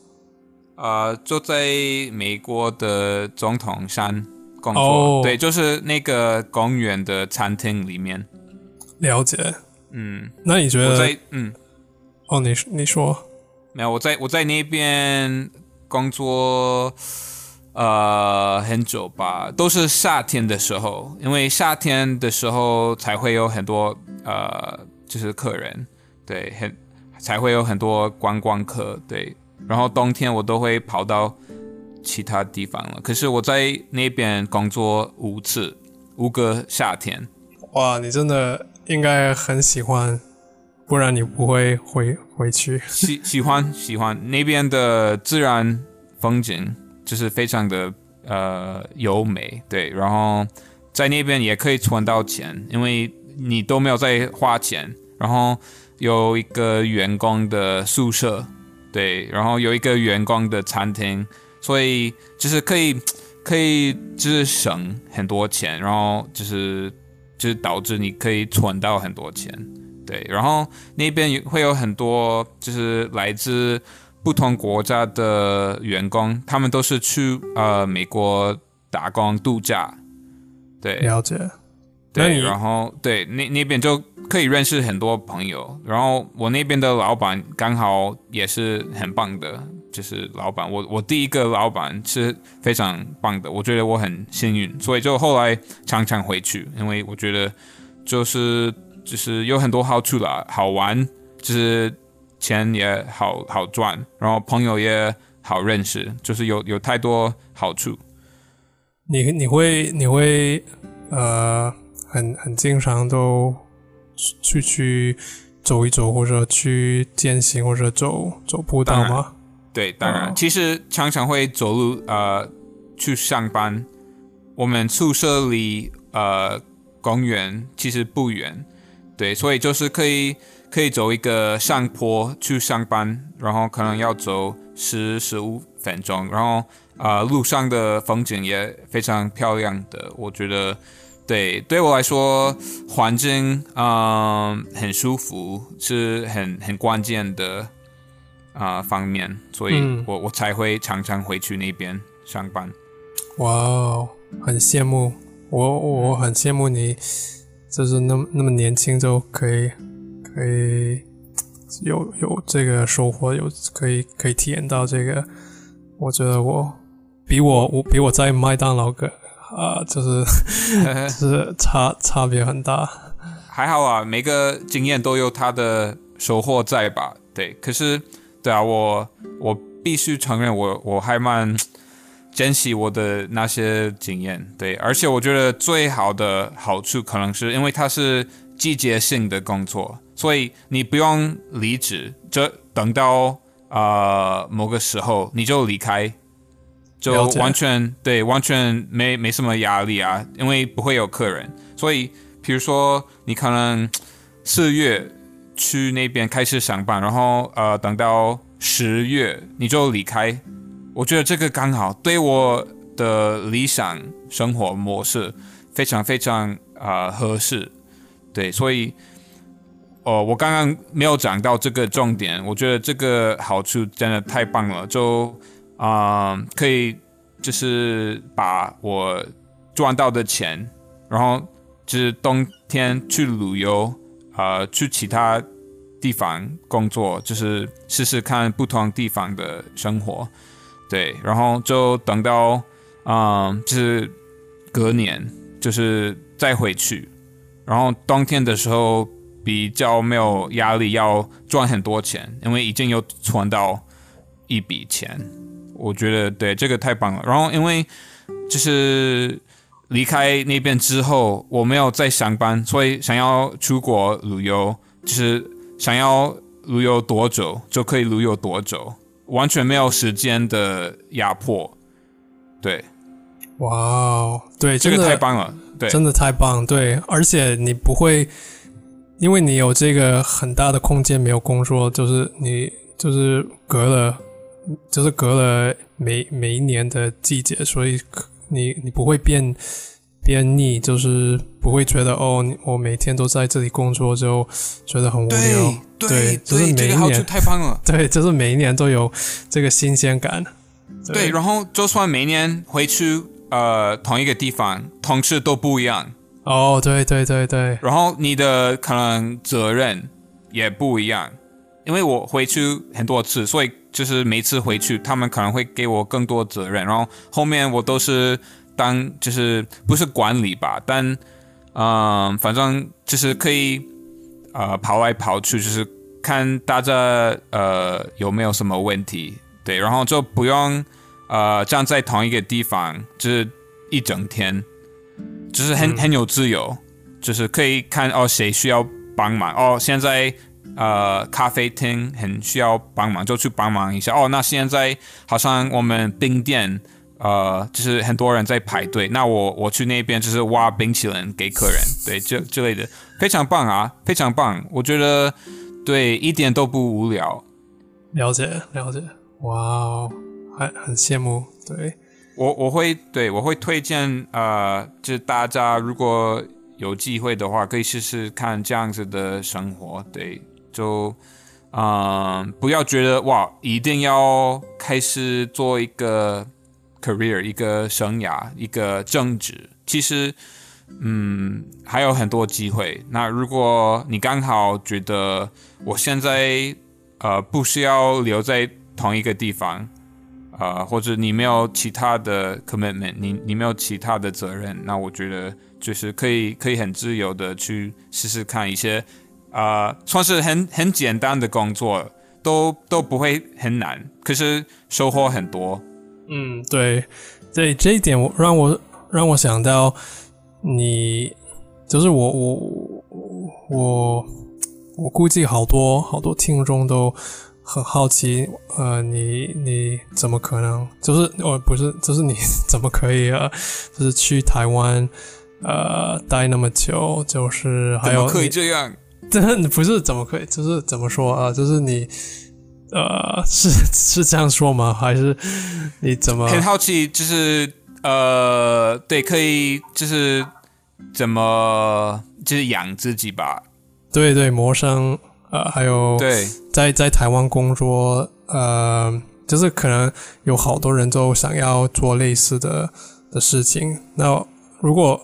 呃，就在美国的总统山工作，哦对，就是那个公园的餐厅里面。了解。嗯，那你觉得？我在嗯，哦，你你说没有，我在我在那边工作，呃，很久吧，都是夏天的时候，因为夏天的时候才会有很多呃，就是客人，对，很才会有很多观光客，对，然后冬天我都会跑到其他地方了。可是我在那边工作五次，五个夏天，哇，你真的应该很喜欢，不然你不会回回去。喜喜欢喜欢那边的自然风景，就是非常的呃优美，对。然后在那边也可以存到钱，因为你都没有在花钱。然后有一个员工的宿舍，对，然后有一个员工的餐厅，所以就是可以可以就是省很多钱，然后就是就是导致你可以存到很多钱。对，然后那边也会有很多就是来自不同国家的员工，他们都是去呃美国打工度假，对了解。对，然后对那那边就可以认识很多朋友，然后我那边的老板刚好也是很棒的，就是老板，我我第一个老板是非常棒的，我觉得我很幸运，所以就后来常常回去，因为我觉得就是就是有很多好处啦，好玩，就是钱也好好赚，然后朋友也好认识，就是有有太多好处。你你会你会呃很很经常都去去走一走，或者去践行，或者走走步道吗？对，当然，哦其实常常会走路呃去上班。我们宿舍离呃公园其实不远，对，所以就是可以可以走一个上坡去上班，然后可能要走十十五分钟，然后呃路上的风景也非常漂亮的，我觉得。对，对我来说，环境嗯、很舒服，是很很关键的啊、方面，所以嗯我、我才会常常回去那边上班。哇哦，很羡慕我，我很羡慕你，就是那么那么年轻就可以可以有有这个收获，有可以可以体验到这个。我觉得我比我我比我在麦当劳个啊、就是 就是差差别很大。还好啊，每个经验都有它的收获在吧？对，可是对啊，我我必须承认我，我还蛮珍惜我的那些经验。对，而且我觉得最好的好处可能是因为它是季节性的工作，所以你不用离职，就等到呃某个时候你就离开。就完全对，完全没没什么压力啊，因为不会有客人，所以比如说你可能四月去那边开始上班，然后呃等到十月你就离开，我觉得这个刚好对我的理想生活模式非常非常啊、合适，对，所以哦，我刚刚没有讲到这个重点，我觉得这个好处真的太棒了，就啊、可以就是把我赚到的钱，然后就是冬天去旅游，呃，去其他地方工作，就是试试看不同地方的生活，对，然后就等到嗯、就是隔年，就是再回去，然后冬天的时候比较没有压力，要赚很多钱，因为已经有存到一笔钱，我觉得对这个太棒了。然后因为就是离开那边之后，我没有再上班，所以想要出国旅游，就是想要旅游多久就可以旅游多久，完全没有时间的压迫。对，哇哦，对，这个太棒了。对，真的太棒，对，而且你不会，因为你有这个很大的空间没有工作，就是你就是隔了，就是隔了每每一年的季节，所以可你你不会变变腻，就是不会觉得哦，我每天都在这里工作就觉得很无聊，对对就是每一年太棒了。对，就是每一年都有这个新鲜感，对，然后就算每年回去呃同一个地方，同事都不一样，哦，对对对对，然后你的可能责任也不一样，因为我回去很多次，所以就是每次回去，他们可能会给我更多责任，然后后面我都是当就是不是管理吧，但嗯、呃反正就是可以呃跑来跑去，就是看大家呃有没有什么问题，对，然后就不用呃站在同一个地方，就是一整天，就是很、很有自由，就是可以看哦谁需要帮忙哦，现在呃咖啡厅很需要帮忙，就去帮忙一下哦。那现在好像我们冰店呃就是很多人在排队，那我我去那边就是挖冰淇淋给客人，对这之类的，非常棒啊，非常棒，我觉得对一点都不无聊。了解了解，哇哦，很很羡慕，对。我我会对我会推荐呃，就是大家如果有机会的话，可以试试看这样子的生活。对，就嗯、呃不要觉得哇，一定要开始做一个 career，一个生涯，一个正职。其实嗯，还有很多机会。那如果你刚好觉得我现在呃不需要留在同一个地方，呃，或者你没有其他的 commitment，你你没有其他的责任，那我觉得就是可以可以很自由的去试试看一些呃，算是很很简单的工作，都都不会很难，可是收获很多。嗯，对，对，这一点我让我让我想到你，就是我我我我估计好多好多听众都很好奇，呃，你你怎么可能？就是哦，不是，就是你 怎么可以啊，就是去台湾呃待那么久？就是还有怎么可以这样？真的不是怎么可以，就是怎么说啊？就是你，呃，是 是这样说吗？还是你怎么？很好奇，就是呃，对，可以就是怎么就是养自己吧？对对，魔生，呃，还有对，在在台湾工作，呃，就是可能有好多人都想要做类似的的事情。那如果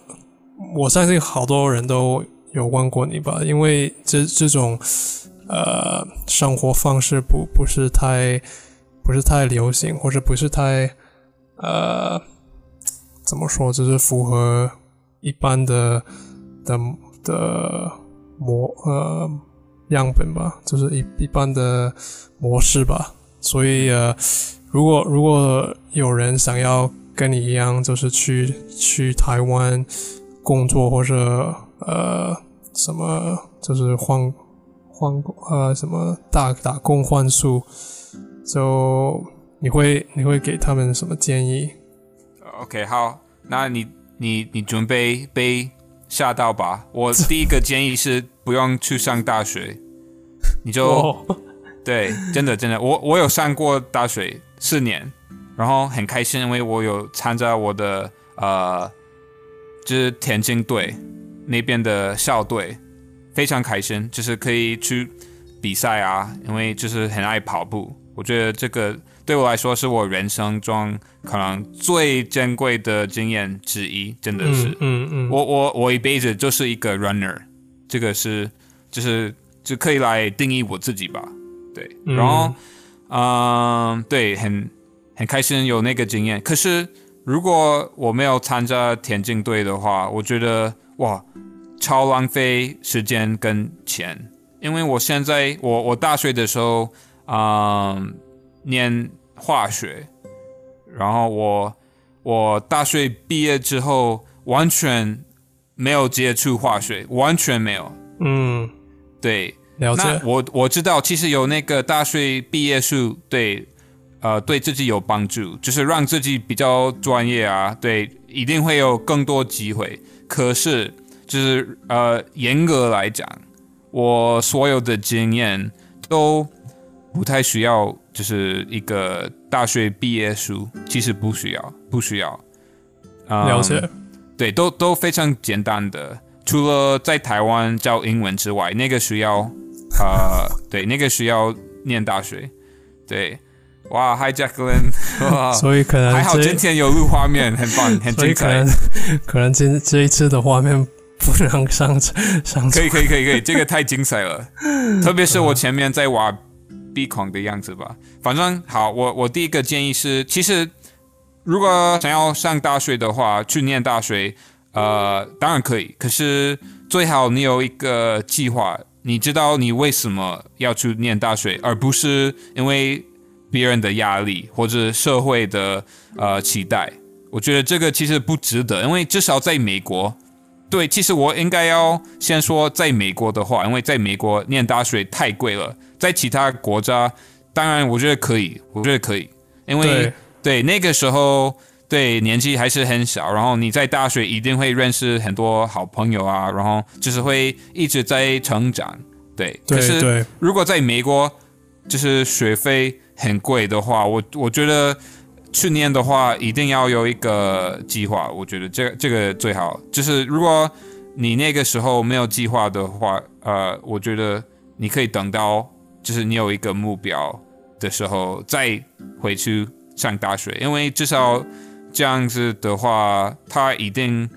我相信好多人都有问过你吧，因为这这种呃生活方式不不是太不是太流行，或者不是太呃怎么说，就是符合一般的的的模呃样本吧，就是一一般的模式吧。所以呃，如果如果有人想要跟你一样，就是去去台湾工作或者呃什么，就是换换呃什么打打工换宿，就你会你会给他们什么建议？OK，好，那你你你准备被吓到吧？我第一个建议是不用去上大学，你就、哦，对，真的真的，我我有上过大学四年，然后很开心，因为我有参加我的呃，就是田径队那边的校队，非常开心，就是可以去比赛啊，因为就是很爱跑步，我觉得这个对我来说是我人生中可能最珍贵的经验之一，真的是。嗯嗯嗯，我我我一辈子就是一个 runner，这个是就是就可以来定义我自己吧，对，嗯然后嗯、对，很很开心有那个经验。可是如果我没有参加田径队的话，我觉得哇，超浪费时间跟钱，因为我现在我我大学的时候，嗯、念化学，然后我我大学毕业之后完全没有接触化学，完全没有。嗯，对，了解，那我我知道，其实有那个大学毕业书，对，呃，对自己有帮助，就是让自己比较专业啊，对，一定会有更多机会。可是，就是呃，严格来讲，我所有的经验都不太需要，就是一个大学毕业书，其实不需要，不需要。嗯了解。对，都都非常简单的，除了在台湾教英文之外，那个需要，呃，对，那个需要念大学。对，哇，Hi Jacqueline，哇，所以可能还好今天有录画面，很棒，很精彩能。可能今这一次的画面不能上上可以，可以，可以，可以，这个太精彩了，特别是我前面在挖鼻孔的样子吧。反正好，我我第一个建议是，其实如果想要上大学的话，去念大学，呃，当然可以，可是最好你有一个计划，你知道你为什么要去念大学，而不是因为别人的压力或者社会的呃期待。我觉得这个其实不值得，因为至少在美国。对，其实我应该要先说，在美国的话，因为在美国念大学太贵了，在其他国家，当然我觉得可以，我觉得可以，因为对。对那个时候对年纪还是很小，然后你在大学一定会认识很多好朋友啊，然后就是会一直在成长，对。可是如果在美国就是学费很贵的话，我我觉得训练的话一定要有一个计划，我觉得这这个最好。就是如果你那个时候没有计划的话，呃，我觉得你可以等到就是你有一个目标的时候再回去上大学，因为至少这样子的话，它一定。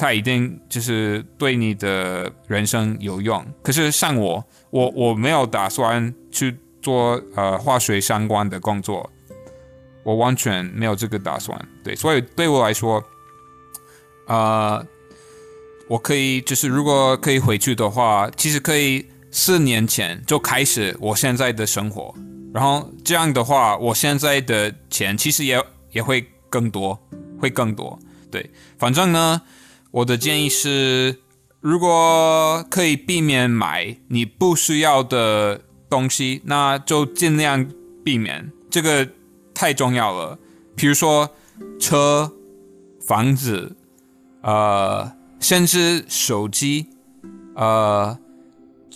它一定就是对你的人生有用。可是像我，我我没有打算去做呃化学相关的工作，我完全没有这个打算。对，所以对我来说，呃，我可以就是如果可以回去的话，其实可以四年前就开始我现在的生活，然后这样的话，我现在的钱其实也也会更多，会更多。对，反正呢，我的建议是，如果可以避免买你不需要的东西，那就尽量避免，这个太重要了。比如说车、房子，呃，甚至手机，呃，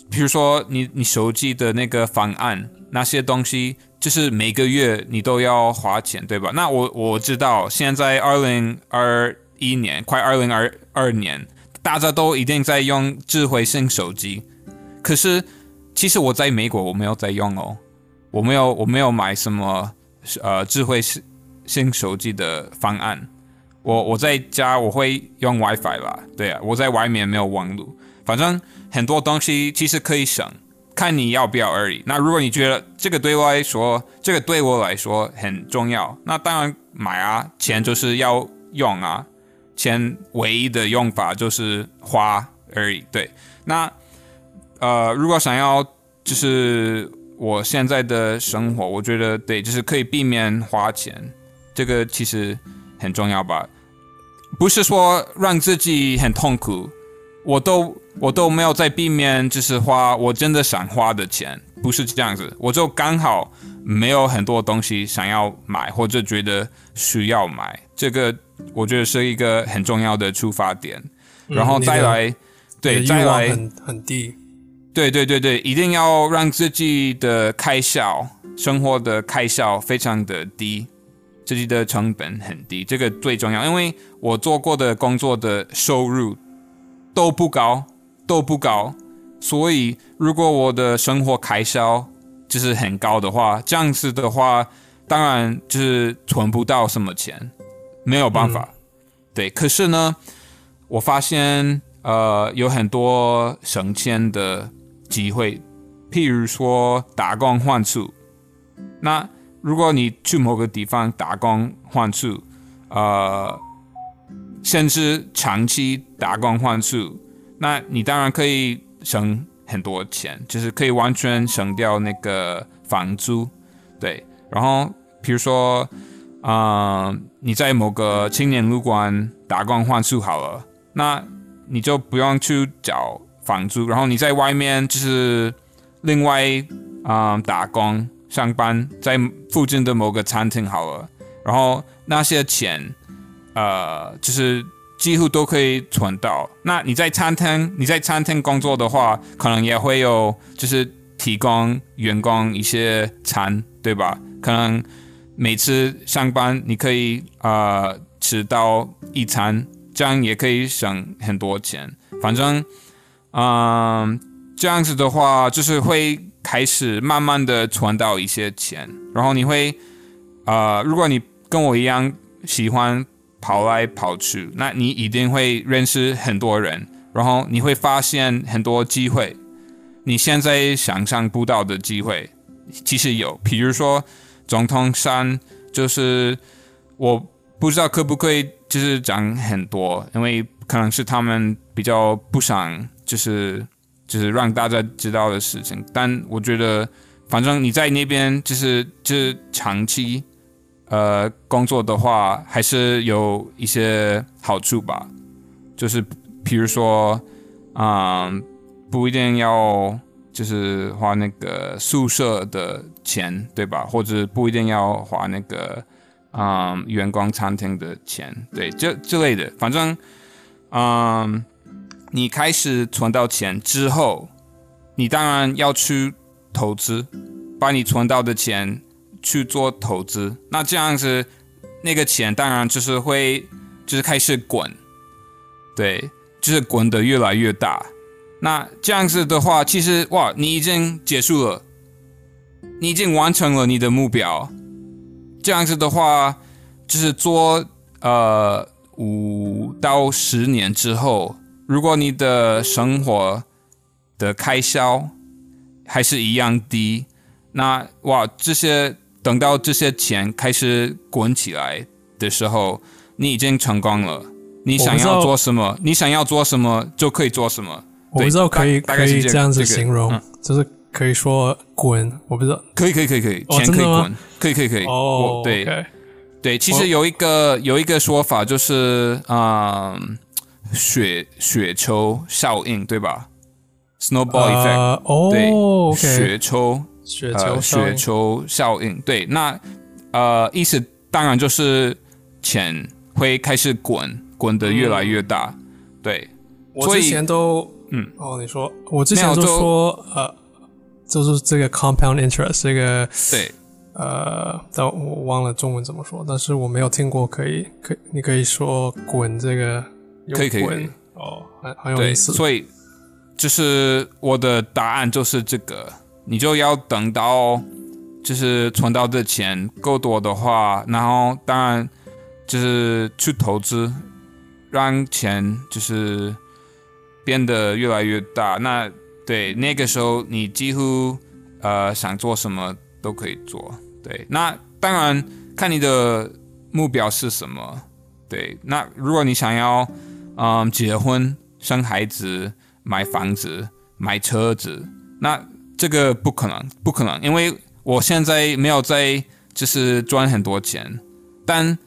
比如说你你手机的那个方案那些东西，就是每个月你都要花钱，对吧？那我我知道，现在二零二一年，快二零二二年，大家都一定在用智慧型手机，可是其实我在美国我没有在用哦，我没有我没有买什么是呃智慧是新手机的方案。我我在家我会用 WiFi 吧，对啊，我在外面没有网络，反正很多东西其实可以省，看你要不要而已。那如果你觉得这个对我来说，这个对我来说很重要，那当然买啊，钱就是要用啊，钱唯一的用法就是花而已。对，那呃，如果想要就是我现在的生活，我觉得对，就是可以避免花钱，这个其实很重要吧。不是说让自己很痛苦，我都我都没有在避免，就是花我真的想花的钱，不是这样子，我就刚好没有很多东西想要买或者觉得需要买，这个我觉得是一个很重要的出发点，然后再来，你对，再来，很很低，对对对对，一定要让自己的开销、生活的开销非常的低，自己的成本很低，这个最重要。因为我做过的工作的收入都不高，都不高，所以如果我的生活开销就是很高的话，这样子的话，当然就是存不到什么钱，没有办法。对，可是呢，我发现呃有很多省钱的机会，譬如说打工换宿。那如果你去某个地方打工换宿，呃，甚至长期打工换宿，那你当然可以省很多钱，就是可以完全省掉那个房租，对。然后比如说，啊，你在某个青年旅馆打工换宿好了，那你就不用去找房租，然后你在外面就是另外啊、打工上班，在附近的某个餐厅好了，然后那些钱呃，就是几乎都可以存到。那你在餐厅，你在餐厅工作的话，可能也会有，就是提供员工一些餐，对吧？可能每次上班你可以呃吃到一餐，这样也可以省很多钱。反正，嗯，这样子的话，就是会开始慢慢的存到一些钱，然后你会，呃，如果你跟我一样喜欢跑来跑去，那你一定会认识很多人，然后你会发现很多机会，你现在想象不到的机会，其实有，比如说总统山，就是我不知道可不可以，就是讲很多，因为可能是他们比较不想，就是就是让大家知道的事情，但我觉得，反正你在那边就是就是长期。呃，工作的话还是有一些好处吧，就是比如说，嗯，不一定要就是花那个宿舍的钱，对吧？或者不一定要花那个嗯员工餐厅的钱，对，这之类的。反正，嗯，你开始存到钱之后，你当然要去投资，把你存到的钱。去做投资，那这样子，那个钱当然就是会，就是开始滚，对，就是滚得越来越大。那这样子的话，其实哇，你已经结束了，你已经完成了你的目标。这样子的话，就是做呃五到十年之后，如果你的生活的开销还是一样低，那哇这些。等到这些钱开始滚起来的时候，你已经成功了。你想要做什么，你想要做什么就可以做什么。我不知道可以可以这样子形容，就是可以说滚。我不知道，可以可以可以可以，钱可以滚，可以可以可以。哦，对对，其实有一个有一个说法就是啊，雪雪球效应，对吧？Snowball effect，对，雪球。雪球雪球效应，对，那呃，意思当然就是钱会开始滚，滚得越来越大，对。我之前都，嗯，哦，你说，我之前就说，呃，就是这个 compound interest 这个，对，呃，但我忘了中文怎么说，但是我没有听过，可以，可，你可以说滚这个，可以可以，哦，很很有意思，所以就是我的答案就是这个。你就要等到，就是存到的钱够多的话，然后当然就是去投资，让钱就是变得越来越大。那对那个时候，你几乎呃想做什么都可以做。对，那当然看你的目标是什么。对，那如果你想要嗯结婚、生孩子、买房子、买车子，那这个不可能，不可能，因为我现在没有在就是赚很多钱，但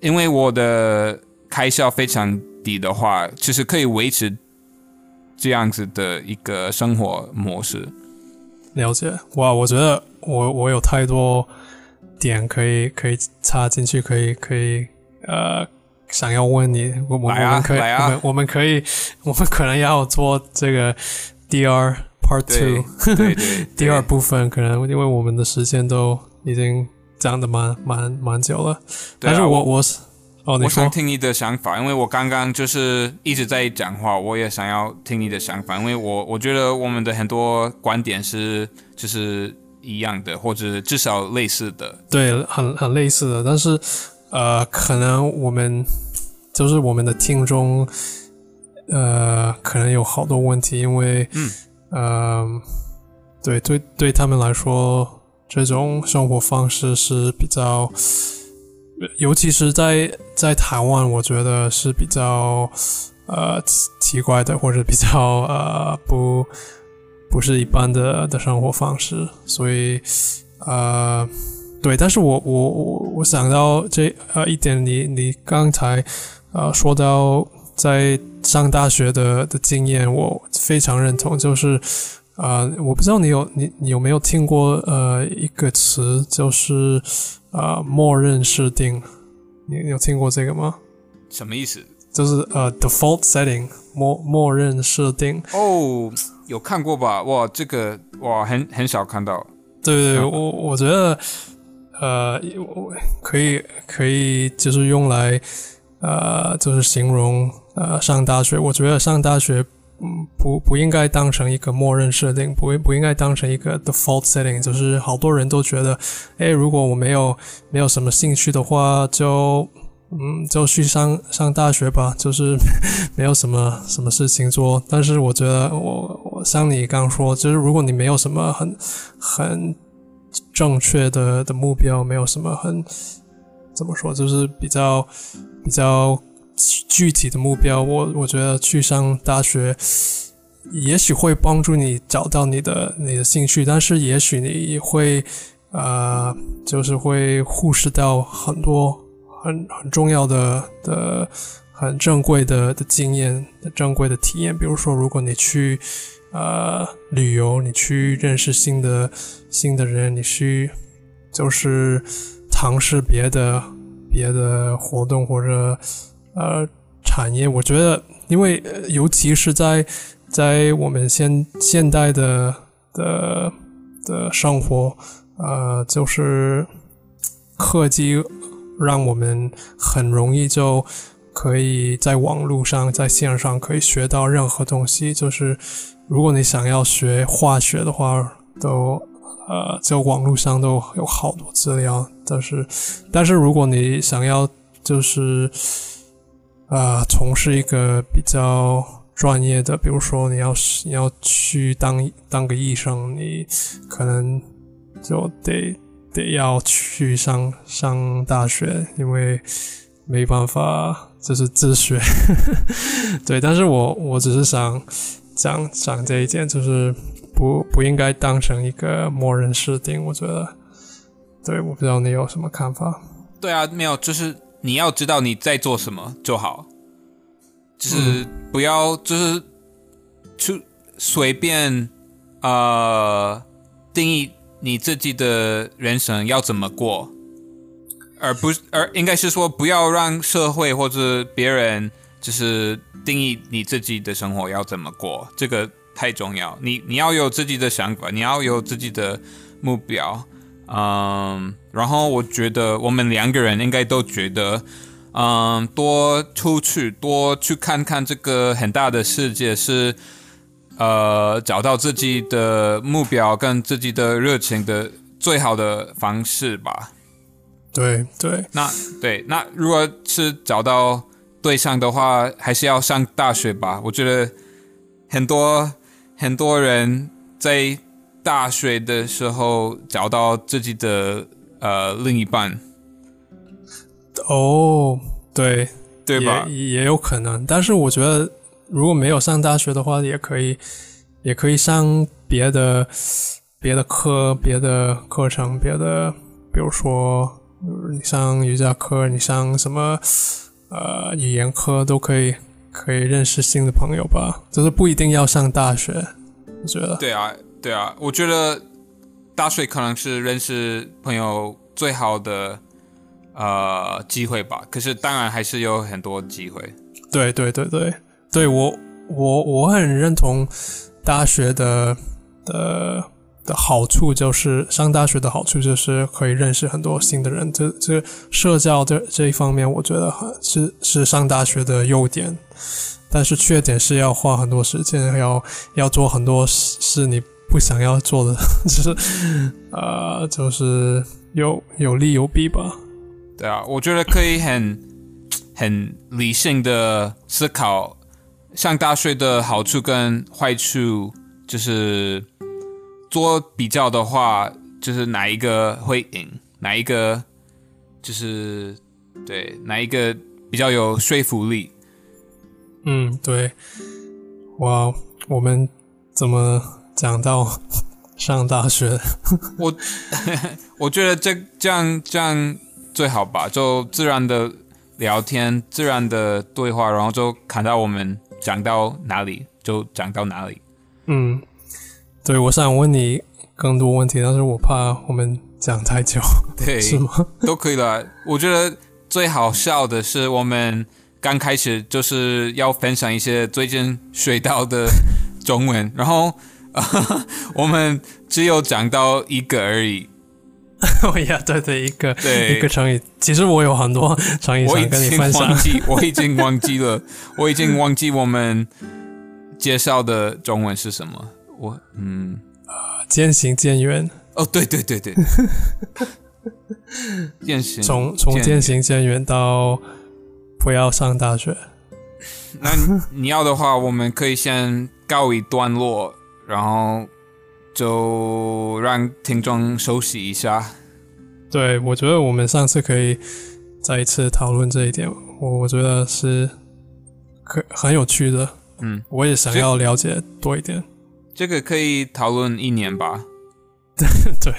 因为我的开销非常低的话，其实可以维持这样子的一个生活模式。了解，哇，我觉得我我有太多点可以可以插进去，可以可以呃，想要问你，我我们可以，我们我们可以，我们可能要做这个第二。Part two，第二部分可能因为我们的时间都已经讲的蛮蛮蛮久了，但是我我是哦，我想听你的想法，因为我刚刚就是一直在讲话，我也想要听你的想法，因为我我觉得我们的很多观点是就是一样的，或者至少类似的，对，很很类似的，但是呃，可能我们就是我们的听众呃，可能有好多问题，因为嗯。呃，对对，对他们来说，这种生活方式是比较，尤其是在在台湾，我觉得是比较呃奇怪的，或者比较呃不不是一般的的生活方式。所以呃，对，但是我我我我想到这呃一点，你你刚才呃说到。在上大学的的经验，我非常认同。就是，呃，我不知道你有你你有没有听过呃一个词，就是呃默认设定。你有听过这个吗？什么意思？就是呃，default setting 默默认设定。哦，有看过吧？哇，这个哇，很很少看到。对对，我我觉得呃，我可以可以就是用来呃，就是形容呃上大学。我觉得上大学嗯不不应该当成一个默认设定，不不应该当成一个 default setting。就是好多人都觉得，哎，如果我没有没有什么兴趣的话，就。嗯，就去上上大学吧，就是 没有什么什么事情做。但是我觉得，我我像你刚说，就是如果你没有什么很很正确的的目标，没有什么很怎么说，就是比较比较具体的目标，我我觉得去上大学也许会帮助你找到你的你的兴趣，但是也许你会呃，就是会忽视掉很多。很很重要的的很正规的的经验的正规的体验，比如说，如果你去呃旅游，你去认识新的新的人，你去就是尝试别的别的活动或者呃产业，我觉得，因为尤其是在在我们现现代的的的生活，呃，就是科技。让我们很容易就可以在网络上、在线上可以学到任何东西。就是如果你想要学化学的话，都呃，就网络上都有好多资料。但是，但是如果你想要就是啊，从事一个比较专业的，比如说你要你要去当当个医生，你可能就得。得要去上上大学，因为没办法，就是自学。对，但是我我只是想讲讲这一件，就是不不应该当成一个默认设定。我觉得，对，我不知道你有什么看法。对啊，没有，就是你要知道你在做什么就好，就是不要就是去随便呃定义。你自己的人生要怎么过，而不而应该是说不要让社会或者别人就是定义你自己的生活要怎么过，这个太重要。你你要有自己的想法，你要有自己的目标，嗯，然后我觉得我们两个人应该都觉得，嗯，多出去，多去看看这个很大的世界是。呃，找到自己的目标跟自己的热情的最好的方式吧。对对，那对那如果是找到对象的话，还是要上大学吧。我觉得很多很多人在大学的时候找到自己的呃另一半。哦，对对吧？也有可能，但是我觉得。如果没有上大学的话，也可以，也可以上别的别的课、别的课程、别的，比如说你上瑜伽课，你上什么呃语言科都可以，可以认识新的朋友吧。就是不一定要上大学，我觉得。对啊，对啊，我觉得大学可能是认识朋友最好的呃机会吧。可是当然还是有很多机会。对对对对。对我，我我很认同大学的的的好处，就是上大学的好处就是可以认识很多新的人。这这社交这这一方面，我觉得是是上大学的优点。但是缺点是要花很多时间，要要做很多是你不想要做的，就是呃，就是有有利有弊吧。对啊，我觉得可以很很理性的思考。上大学的好处跟坏处，就是做比较的话，就是哪一个会赢，哪一个就是对哪一个比较有说服力。嗯，对。哇，我们怎么讲到上大学？我 我觉得这这样这样最好吧，就自然的聊天，自然的对话，然后就看到我们。讲到哪里就讲到哪里。嗯，对，我想问你更多问题，但是我怕我们讲太久，对，是吗？都可以的。我觉得最好笑的是，我们刚开始就是要分享一些最近学到的中文，然后、呃、我们只有讲到一个而已。哦呀，对对，一个对一个成语。其实我有很多成语想跟你经分享忘。记，我已经忘记了，我已经忘记我们介绍的中文是什么。我嗯，渐行渐远，哦，对对对对，渐行从从渐渐行渐远到不要上大学。那你要的话，我们可以先告一段落，然后就让听众休息一下。对，我觉得我们上次可以再一次讨论这一点，我我觉得是可很有趣的。嗯，我也想要了解多一点。这个可以讨论一年吧？对，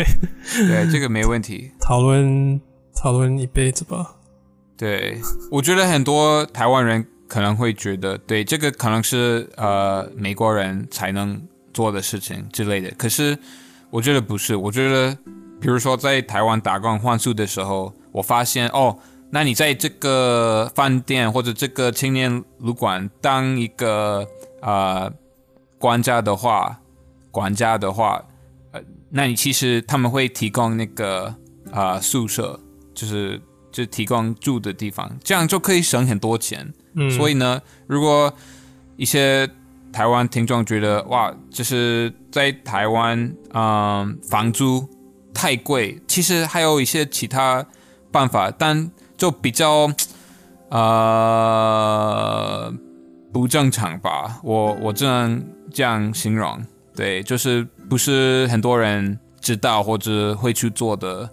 对，这个没问题。讨论讨论一辈子吧。对，我觉得很多台湾人可能会觉得，对，这个可能是呃美国人才能做的事情之类的。可是我觉得不是，我觉得比如说在台湾打工换宿的时候，我发现哦，那你在这个饭店或者这个青年旅馆当一个呃管家的话，管家的话，呃，那你其实他们会提供那个啊、呃宿舍，就是就提供住的地方，这样就可以省很多钱。嗯，所以呢，如果一些台湾听众觉得哇，就是在台湾，嗯，房租太贵，其实还有一些其他办法，但就比较呃不正常吧，我我只能这样形容。对，就是不是很多人知道或者会去做的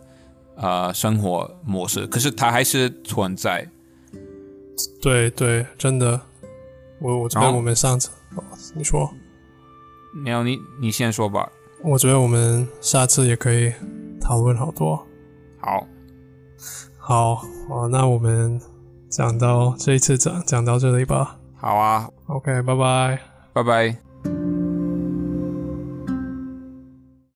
呃生活模式，可是它还是存在。对对，真的，我我觉得我们上次，哦你说，没有你你先说吧。我觉得我们下次也可以讨论好多。好，好，啊，那我们讲到这一次讲讲到这里吧。好啊，OK，拜拜。拜拜。